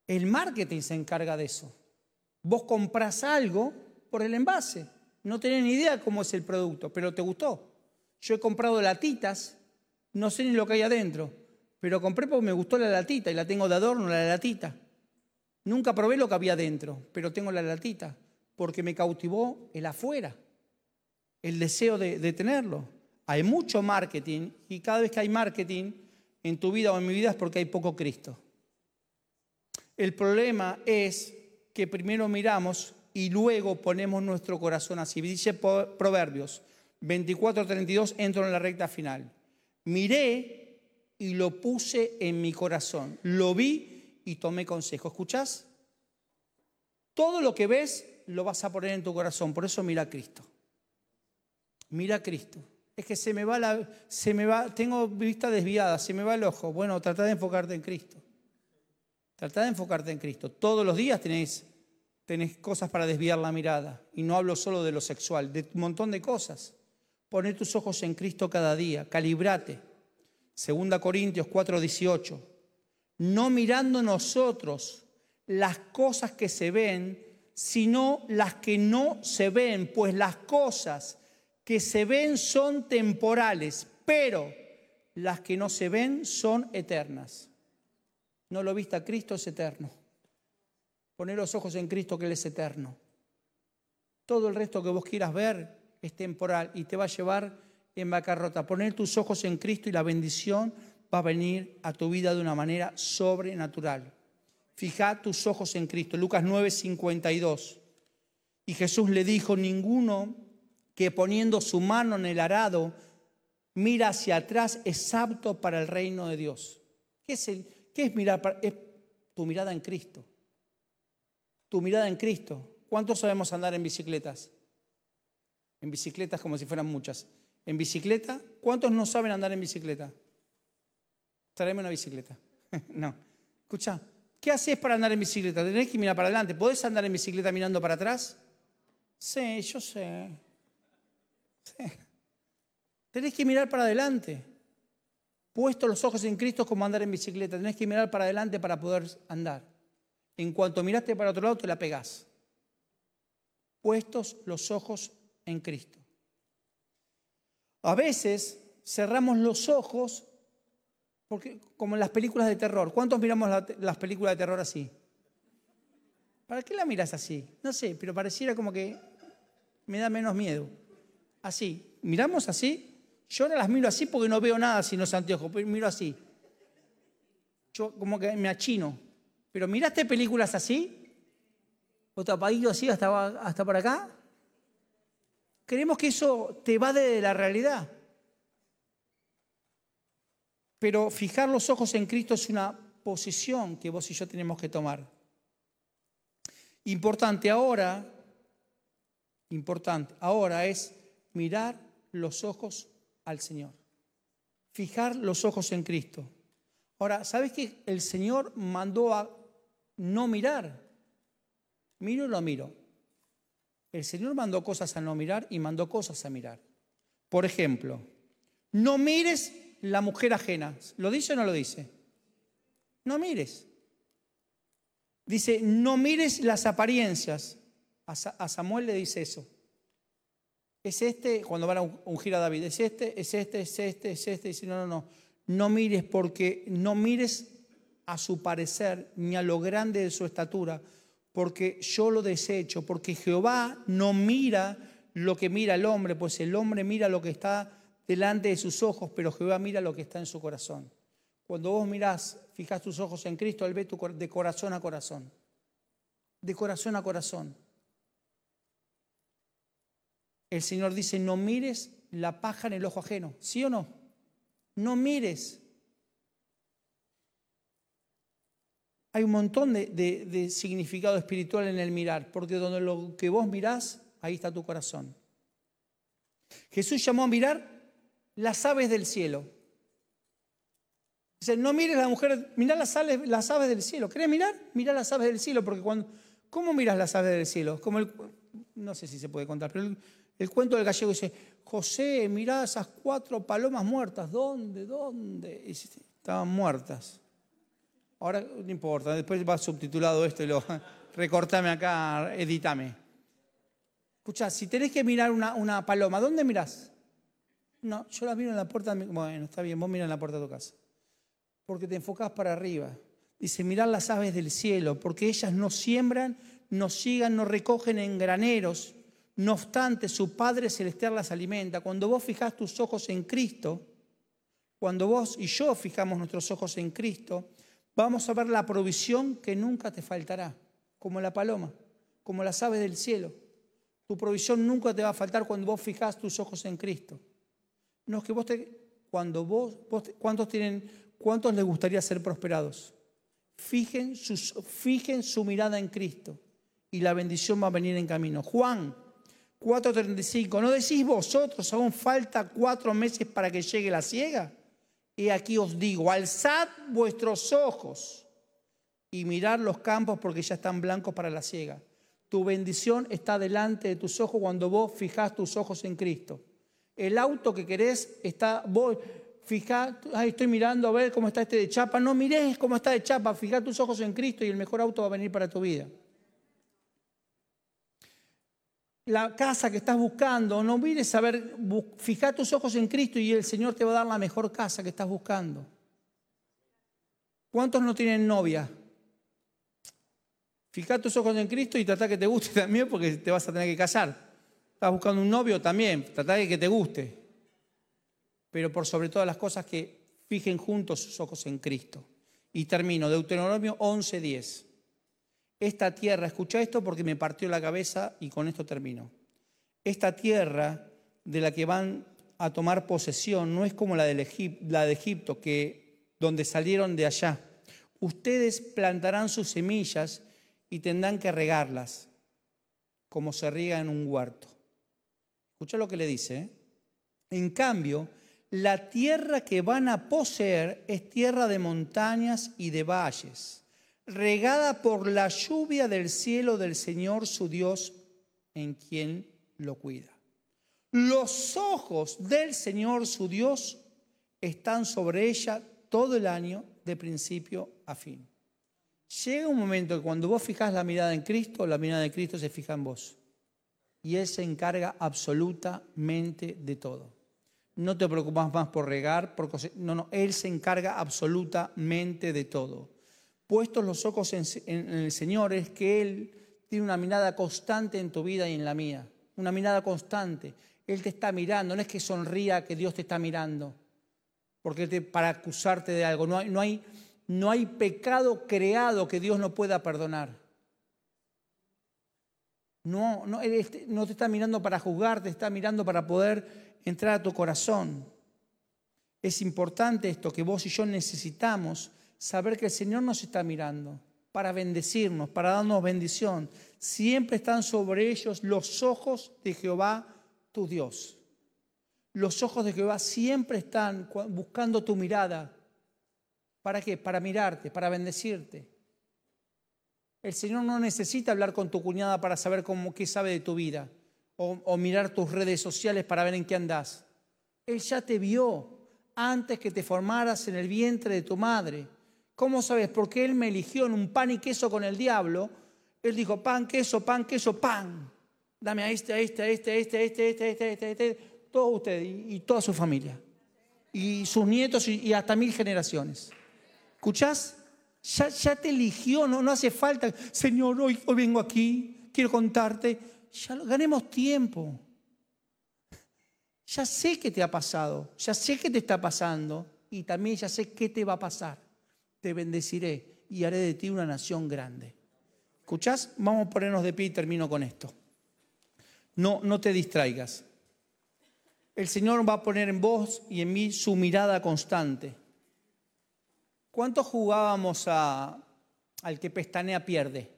El marketing se encarga de eso. Vos compras algo por el envase. No tenés ni idea cómo es el producto, pero te gustó. Yo he comprado latitas no sé ni lo que hay adentro, pero compré porque me gustó la latita y la tengo de adorno, la latita. Nunca probé lo que había adentro, pero tengo la latita, porque me cautivó el afuera, el deseo de, de tenerlo. Hay mucho marketing y cada vez que hay marketing en tu vida o en mi vida es porque hay poco Cristo. El problema es que primero miramos y luego ponemos nuestro corazón así. Dice Proverbios 24:32, entro en la recta final miré y lo puse en mi corazón. Lo vi y tomé consejo. ¿Escuchás? Todo lo que ves lo vas a poner en tu corazón. Por eso mira a Cristo. Mira a Cristo. Es que se me va la, se me va, tengo vista desviada, se me va el ojo. Bueno, trata de enfocarte en Cristo. Trata de enfocarte en Cristo. Todos los días tenéis, tenés cosas para desviar la mirada. Y no hablo solo de lo sexual, de un montón de cosas. Poné tus ojos en Cristo cada día, calibrate. Segunda Corintios 4:18. No mirando nosotros las cosas que se ven, sino las que no se ven, pues las cosas que se ven son temporales, pero las que no se ven son eternas. No lo viste a Cristo, es eterno. Poner los ojos en Cristo, que Él es eterno. Todo el resto que vos quieras ver, es temporal y te va a llevar en bancarrota. Poner tus ojos en Cristo y la bendición va a venir a tu vida de una manera sobrenatural. Fija tus ojos en Cristo. Lucas 9, 52. Y Jesús le dijo, ninguno que poniendo su mano en el arado mira hacia atrás es apto para el reino de Dios. ¿Qué es, el, qué es mirar? Es tu mirada en Cristo. Tu mirada en Cristo. ¿Cuántos sabemos andar en bicicletas? En bicicletas como si fueran muchas. En bicicleta, ¿cuántos no saben andar en bicicleta? Tráeme una bicicleta. no. Escucha, ¿qué haces para andar en bicicleta? Tenés que mirar para adelante. ¿Podés andar en bicicleta mirando para atrás? Sí, yo sé. Tenés que mirar para adelante. Puesto los ojos en Cristo como andar en bicicleta. Tenés que mirar para adelante para poder andar. En cuanto miraste para otro lado, te la pegás. Puestos los ojos en Cristo. A veces cerramos los ojos, porque, como en las películas de terror. ¿Cuántos miramos las películas de terror así? ¿Para qué la miras así? No sé, pero pareciera como que me da menos miedo. Así. ¿Miramos así? Yo ahora las miro así porque no veo nada sin los anteojos, pero miro así. Yo como que me achino. Pero miraste películas así, o tapadillo así hasta, hasta para acá, Creemos que eso te va de la realidad. Pero fijar los ojos en Cristo es una posición que vos y yo tenemos que tomar. Importante ahora, importante ahora es mirar los ojos al Señor. Fijar los ojos en Cristo. Ahora, ¿sabes que el Señor mandó a no mirar? Miro lo miro. El Señor mandó cosas a no mirar y mandó cosas a mirar. Por ejemplo, no mires la mujer ajena. ¿Lo dice o no lo dice? No mires. Dice, no mires las apariencias. A Samuel le dice eso. Es este, cuando van a ungir a David, es este, es este, es este, es este. Dice, no, no, no. No mires porque no mires a su parecer ni a lo grande de su estatura, porque yo lo desecho, porque Jehová no mira lo que mira el hombre, pues el hombre mira lo que está delante de sus ojos, pero Jehová mira lo que está en su corazón. Cuando vos mirás, fijas tus ojos en Cristo, Él ve tu, de corazón a corazón. De corazón a corazón. El Señor dice, no mires la paja en el ojo ajeno. ¿Sí o no? No mires Hay un montón de, significado espiritual en el mirar, porque donde lo que vos mirás, ahí está tu corazón. Jesús llamó a mirar las aves del cielo. Dice, no mires a la mujer, mira las aves, las aves del cielo. ¿Querés mirar? Mira las aves del cielo, porque cuando, ¿cómo miras las aves del cielo? Como el, no sé si se puede contar, pero el, cuento del gallego dice, José, mira esas cuatro palomas muertas, ¿dónde? ¿Dónde? estaban muertas. Ahora no importa, después va subtitulado esto y lo recortame acá, edítame. Escucha, si tenés que mirar una, una paloma, ¿dónde mirás? No, yo la miro en la puerta. Bueno, está bien, vos mirá en la puerta de tu casa. Porque te enfocás para arriba. Dice, mirad las aves del cielo, porque ellas no siembran, no sigan, no recogen en graneros. No obstante, su Padre Celestial las alimenta. Cuando vos fijás tus ojos en Cristo, cuando vos y yo fijamos nuestros ojos en Cristo, vamos a ver la provisión que nunca te faltará, como la paloma, como las aves del cielo. Tu provisión nunca te va a faltar cuando vos fijás tus ojos en Cristo. No es que vos cuando vos, ¿cuántos tienen, cuántos les gustaría ser prosperados? Fijen, sus, fijen su mirada en Cristo y la bendición va a venir en camino. Juan 4:35, ¿no decís vosotros, aún falta cuatro meses para que llegue la ciega? Y aquí os digo, alzad vuestros ojos y mirad los campos porque ya están blancos para la ciega. Tu bendición está delante de tus ojos cuando vos fijás tus ojos en Cristo el auto que querés está, voy, fija, estoy mirando a ver cómo está este de chapa, no mires cómo está de chapa, fija tus ojos en Cristo y el mejor auto va a venir para tu vida. La casa que estás buscando, no mires a ver, fija tus ojos en Cristo y el Señor te va a dar la mejor casa que estás buscando. ¿Cuántos no tienen novia? Fija tus ojos en Cristo y trata que te guste también porque te vas a tener que casar. Estás buscando un novio también, trata de que te guste. Pero por sobre todas las cosas que fijen juntos sus ojos en Cristo. Y termino, Deuteronomio 11:10. Esta tierra, escucha esto porque me partió la cabeza y con esto termino. Esta tierra de la que van a tomar posesión no es como la, la de Egipto, que, donde salieron de allá. Ustedes plantarán sus semillas y tendrán que regarlas, como se riega en un huerto. Escucha lo que le dice. ¿eh? En cambio, la tierra que van a poseer es tierra de montañas y de valles, regada por la lluvia del cielo del Señor su Dios, en quien lo cuida. Los ojos del Señor su Dios están sobre ella todo el año, de principio a fin. Llega un momento que cuando vos fijas la mirada en Cristo, la mirada de Cristo se fija en vos y Él se encarga absolutamente de todo. No te preocupas más por regar, por no, no, Él se encarga absolutamente de todo. Puestos los ojos en, el Señor es que Él tiene una mirada constante en tu vida y en la mía, una mirada constante. Él te está mirando, no es que sonría que Dios te está mirando, porque te, para acusarte de algo. No hay, no, hay, no hay pecado creado que Dios no pueda perdonar. No, no, no te está mirando para juzgar, te está mirando para poder entrar a tu corazón. Es importante esto que vos y yo necesitamos saber que el Señor nos está mirando para bendecirnos, para darnos bendición. Siempre están sobre ellos los ojos de Jehová, tu Dios. Los ojos de Jehová siempre están buscando tu mirada. ¿Para qué? Para mirarte, para bendecirte. El Señor no necesita hablar con tu cuñada para saber cómo, qué sabe de tu vida o, mirar tus redes sociales para ver en qué andas. Él ya te vio antes que te formaras en el vientre de tu madre. ¿Cómo sabes? Porque Él me eligió en un pan y queso con el diablo. Él dijo, pan, queso, pan, queso, pan. Dame a este, a este, a este, a este, a este, a este, a este, a este, a este, todo usted y, toda su familia. Y sus nietos y, y hasta mil generaciones. ¿Escuchás? Ya, te eligió, no, no hace falta, Señor, hoy, hoy vengo aquí, quiero contarte. Ya ganemos tiempo. Ya sé qué te ha pasado, ya sé qué te está pasando y también ya sé qué te va a pasar. Te bendeciré y haré de ti una nación grande. ¿Escuchás? Vamos a ponernos de pie y termino con esto. No, no te distraigas. El Señor va a poner en vos y en mí su mirada constante. ¿Cuánto jugábamos a, al que pestanea pierde?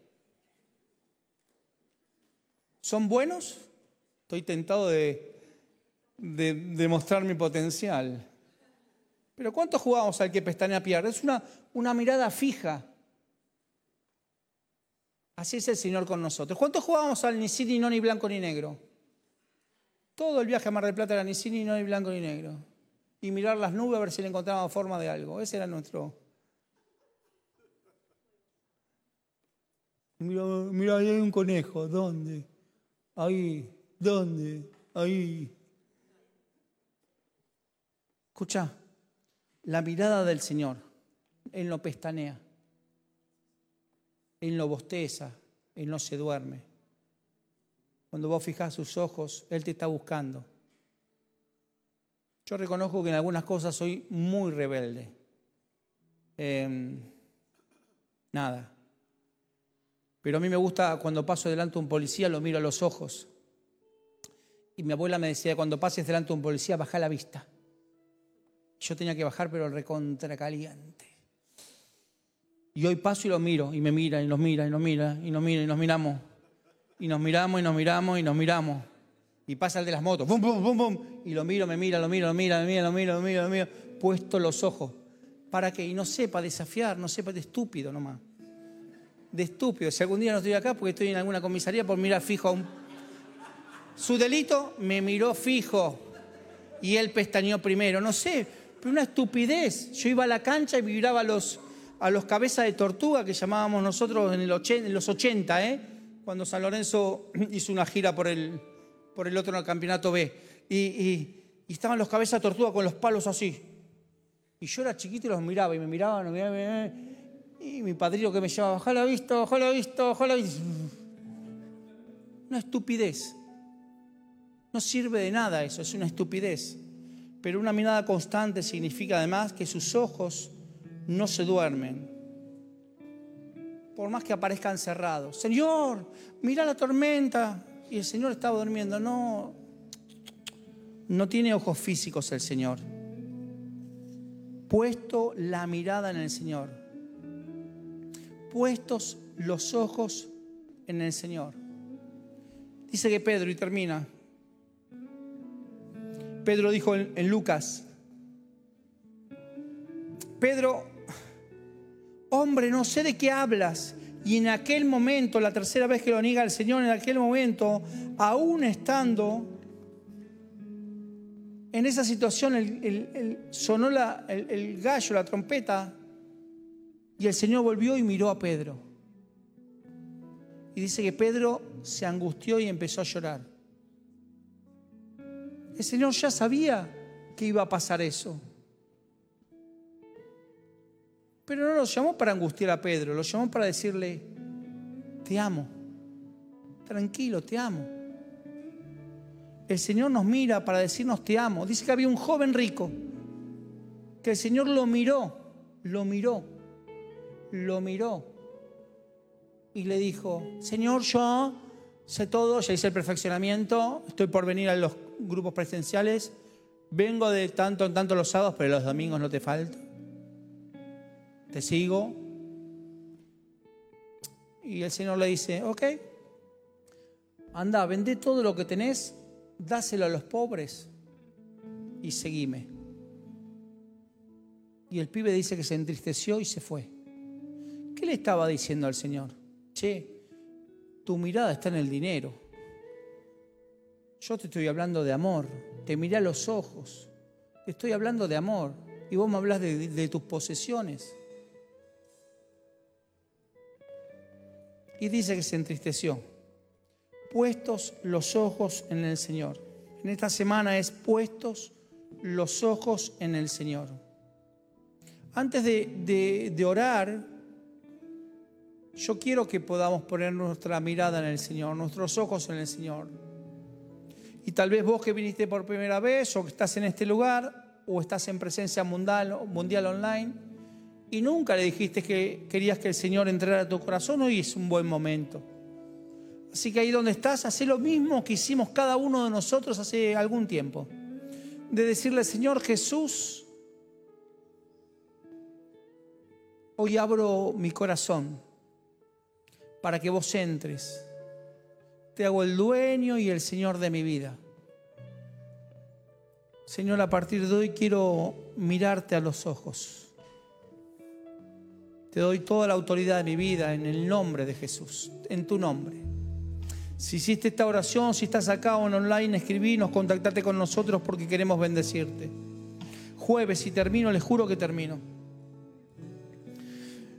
¿Son buenos? Estoy tentado de, de, de mostrar mi potencial. Pero ¿cuánto jugamos al que pestaña pierde? Es una, una mirada fija. Así es el Señor con nosotros. ¿Cuánto jugábamos al ni sí, ni no, ni blanco, ni negro? Todo el viaje a Mar del Plata era ni sí, ni no, ni blanco, ni negro. Y mirar las nubes a ver si le encontrábamos forma de algo. Ese era nuestro. Mira, mira, ahí hay un conejo. ¿Dónde? Ahí. ¿Dónde? Ahí. Escucha, la mirada del Señor. Él no pestanea. Él no bosteza. Él no se duerme. Cuando vos fijás sus ojos, Él te está buscando. Yo reconozco que en algunas cosas soy muy rebelde. Em, nada. Pero a mí me gusta cuando paso delante de un policía, lo miro a los ojos. Y mi abuela me decía, cuando pases delante de un policía, baja la vista. Yo tenía que bajar, pero recontra caliente. Y hoy paso y lo miro, y me mira, y nos mira, y nos mira, y nos mira, y nos miramos. Y nos miramos, y nos miramos, y nos miramos. Y pasa el de las motos, bum, bum, bum, bum. Y lo miro, me mira, lo miro, lo mira, lo mira, lo miro, lo miro, lo miro. Puesto los ojos. ¿Para qué? Y no sepa desafiar, no sepa de estúpido nomás. De estúpido. Si algún día no estoy acá porque estoy en alguna comisaría por mirar fijo a un... Su delito me miró fijo. Y él pestañeó primero. No sé, pero una estupidez. Yo iba a la cancha y miraba los, a los cabezas de tortuga que llamábamos nosotros en, los 80, ¿eh? cuando San Lorenzo hizo una gira por el, por el otro en el campeonato B. Y, estaban los cabezas de tortuga con los palos así. Y yo era chiquito y los miraba y me miraban, y mi padrino que me llamaba, ojalá visto, ojalá visto, ojalá visto. Una estupidez. No sirve de nada eso, es una estupidez. Pero una mirada constante significa además que sus ojos no se duermen. Por más que aparezcan cerrados. Señor, mira la tormenta. Y el Señor estaba durmiendo. No, no tiene ojos físicos el Señor. Puesto la mirada en el Señor. Puestos los ojos en el Señor. Dice que Pedro, y termina, Pedro dijo en, Lucas, Pedro, hombre, no sé de qué hablas. Y en aquel momento, la tercera vez que lo niega el Señor, en aquel momento, aún estando en esa situación, sonó el gallo, la trompeta, y el Señor volvió y miró a Pedro. Y dice que Pedro se angustió y empezó a llorar. El Señor ya sabía que iba a pasar eso. Pero no lo llamó para angustiar a Pedro, lo llamó para decirle, te amo, tranquilo, te amo. El Señor nos mira para decirnos te amo. Dice que había un joven rico, que el Señor lo miró, lo miró, lo miró y le dijo, Señor, yo sé todo, ya hice el perfeccionamiento, estoy por venir a los grupos presenciales, vengo de tanto en tanto los sábados, pero los domingos no te falta. Te sigo. Y el Señor le dice, ok, anda, vende todo lo que tenés, dáselo a los pobres y seguime. Y el pibe dice que se entristeció y se fue. ¿Qué le estaba diciendo al Señor? Che, tu mirada está en el dinero. Yo te estoy hablando de amor, te miré a los ojos, te estoy hablando de amor y vos me hablas de, tus posesiones. Y dice que se entristeció. Puestos los ojos en el Señor. En esta semana es puestos los ojos en el Señor. Antes de, orar, yo quiero que podamos poner nuestra mirada en el Señor, nuestros ojos en el Señor. Y tal vez vos que viniste por primera vez o que estás en este lugar o estás en presencia mundial online y nunca le dijiste que querías que el Señor entrara a tu corazón, hoy es un buen momento. Así que ahí donde estás, hace lo mismo que hicimos cada uno de nosotros hace algún tiempo. De decirle, Señor Jesús, hoy abro mi corazón para que vos entres te hago el dueño y el Señor de mi vida. Señor, a partir de hoy quiero mirarte a los ojos. Te doy toda la autoridad de mi vida en el nombre de Jesús, en tu nombre. Si hiciste esta oración, si estás acá o en online, escribinos, contactate con nosotros porque queremos bendecirte. Jueves, si termino, les juro que termino.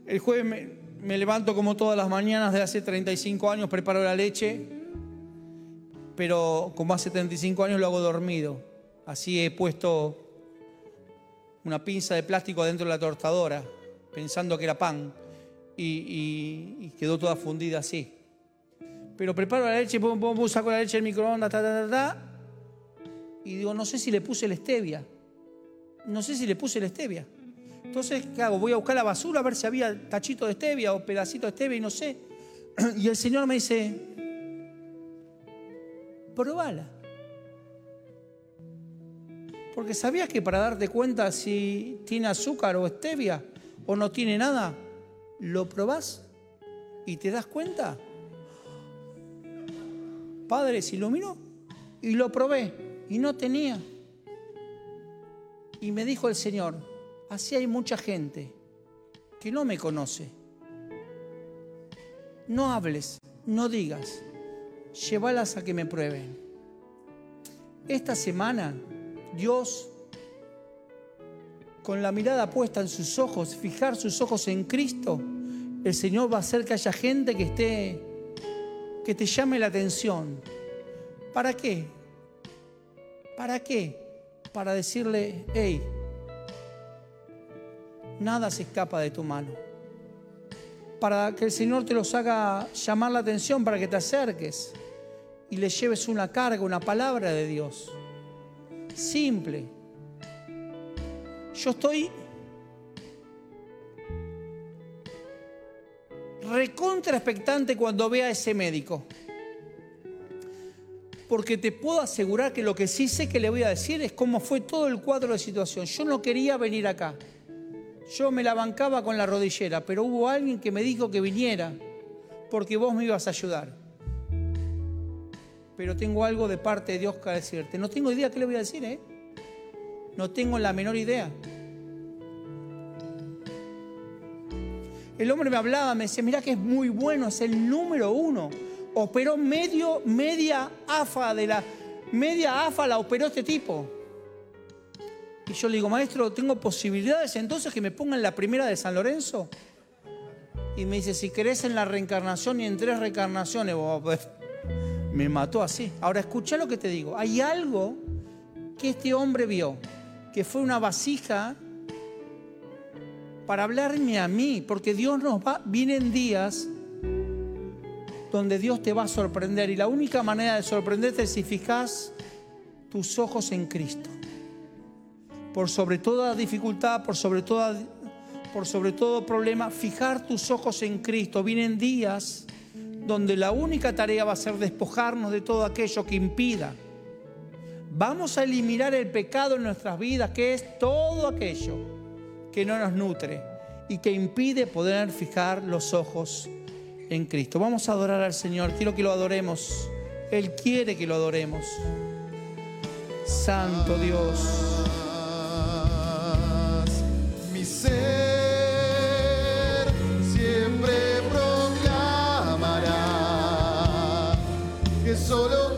El jueves me, me levanto como todas las mañanas de hace 35 años, preparo la leche, pero como hace 35 años lo hago dormido. Así he puesto una pinza de plástico dentro de la tortadora, pensando que era pan, y, quedó toda fundida así. Pero preparo la leche, pum, pum, saco la leche del microondas, ta, ta, ta, ta, y digo, no sé si le puse la stevia. No sé si le puse la stevia. Entonces, ¿qué hago? Voy a buscar la basura a ver si había tachito de stevia o pedacito de stevia y no sé. Y el Señor me dice, probala. Porque sabías que para darte cuenta si tiene azúcar o stevia o no tiene nada, lo probás y te das cuenta. Padre se iluminó y lo probé y no tenía. Y me dijo el Señor, así hay mucha gente que no me conoce. No hables, no digas, llévalas a que me prueben. Esta semana Dios, con la mirada puesta en sus ojos, fijar sus ojos en Cristo, el Señor va a hacer que haya gente que esté, que te llame la atención. ¿Para qué? ¿Para qué? Para decirle, hey, nada se escapa de tu mano. Para que el Señor te los haga llamar la atención, para que te acerques y le lleves una carga, una palabra de Dios simple. Yo estoy recontra expectante cuando vea a ese médico. Porque te puedo asegurar que lo que sí sé que le voy a decir es cómo fue todo el cuadro de situación. Yo no quería venir acá. Yo me la bancaba con la rodillera, pero hubo alguien que me dijo que viniera porque vos me ibas a ayudar pero tengo algo de parte de Dios que decirte. No tengo idea qué le voy a decir, ¿eh? No tengo la menor idea. El hombre me hablaba, me decía, mira que es muy bueno, es el número uno. Operó medio, media AFA de la, media AFA la operó este tipo. Y yo le digo, maestro, ¿tengo posibilidades entonces que me pongan la primera de San Lorenzo? Y me dice, si crees en la reencarnación y en tres reencarnaciones, me mató así. Ahora escucha lo que te digo. Hay algo que este hombre vio, que fue una vasija para hablarme a mí, porque Dios nos va, vienen días donde Dios te va a sorprender y la única manera de sorprenderte es si fijas tus ojos en Cristo. Por sobre toda dificultad, por sobre toda por sobre todo problema, fijar tus ojos en Cristo. Vienen días donde la única tarea va a ser despojarnos de todo aquello que impida. Vamos a eliminar el pecado en nuestras vidas, que es todo aquello que no nos nutre y que impide poder fijar los ojos en Cristo. Vamos a adorar al Señor, quiero que lo adoremos. Él quiere que lo adoremos. Santo Dios. Mi ser siempre solo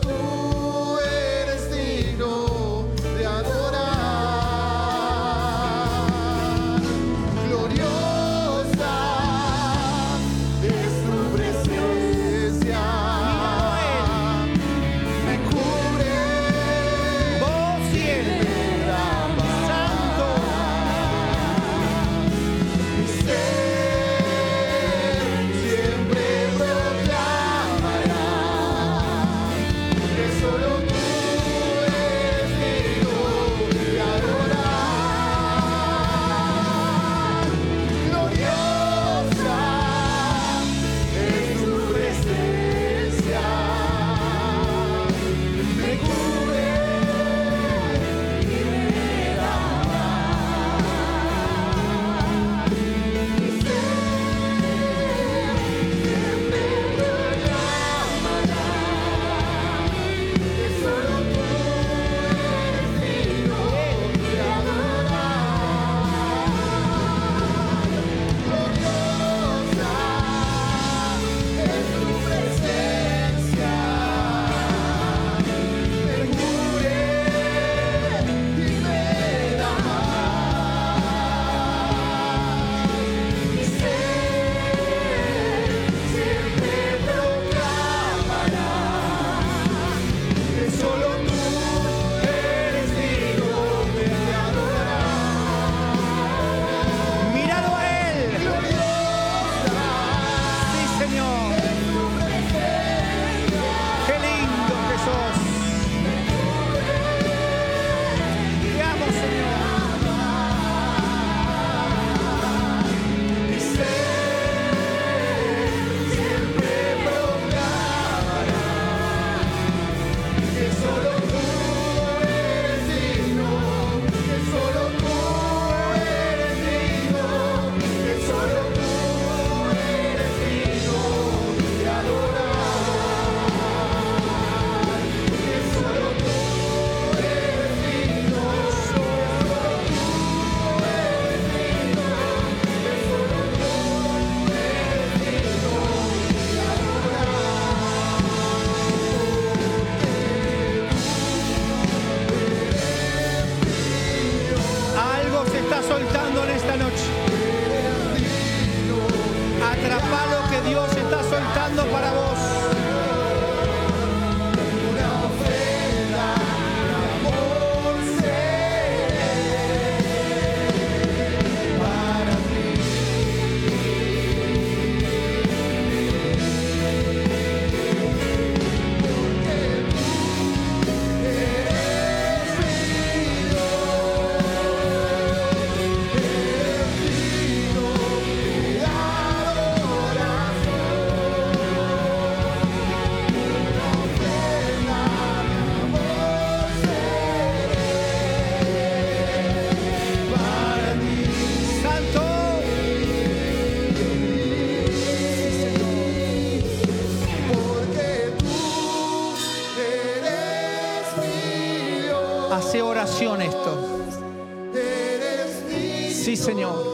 Seigneur.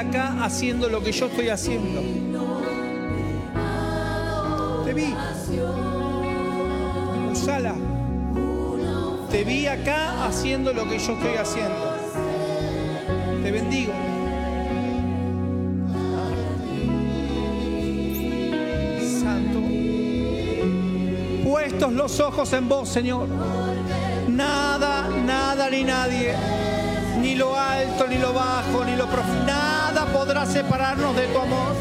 acá haciendo lo que yo estoy haciendo. Te vi. Usala. Te vi acá haciendo lo que yo estoy haciendo. Te bendigo. Santo. Puestos los ojos en vos, Señor. Nada, nada ni nadie. Ni lo alto, ni lo bajo, ni lo profundo separarnos de tu amor.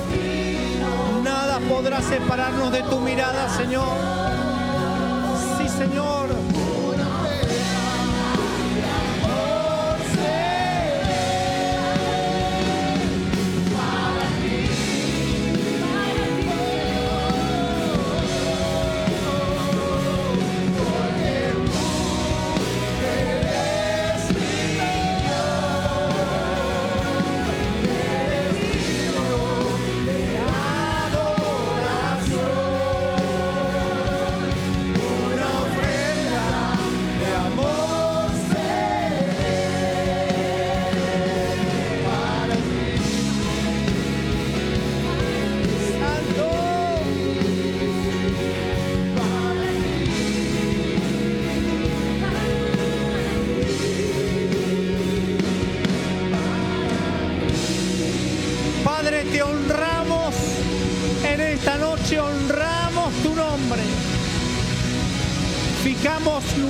Nada podrá separarnos de tu mirada, Señor. Sí, Señor.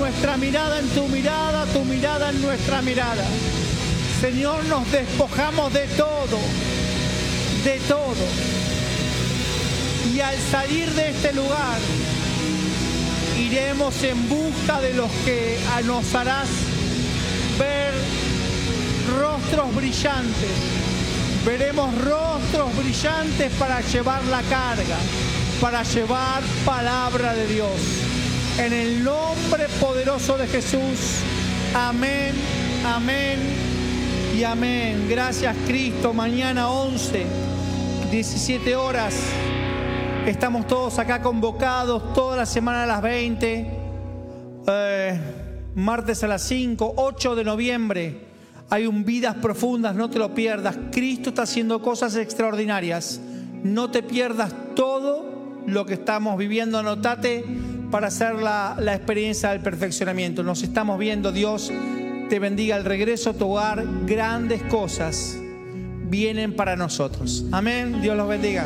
Nuestra mirada en tu mirada, tu mirada en nuestra mirada. Señor, nos despojamos de todo, de todo. Y al salir de este lugar, iremos en busca de los que nos harás ver rostros brillantes. Veremos rostros brillantes para llevar la carga, para llevar palabra de Dios. En el nombre poderoso de Jesús. Amén, amén y amén. Gracias Cristo. Mañana 11, 17 horas. Estamos todos acá convocados, toda la semana a las 20. Eh, martes a las 5, 8 de noviembre. Hay un Vidas Profundas, no te lo pierdas. Cristo está haciendo cosas extraordinarias. No te pierdas todo lo que estamos viviendo. Anotate para hacer la, experiencia del perfeccionamiento. Nos estamos viendo. Dios te bendiga al regreso a tu hogar. Grandes cosas vienen para nosotros. Amén. Dios los bendiga.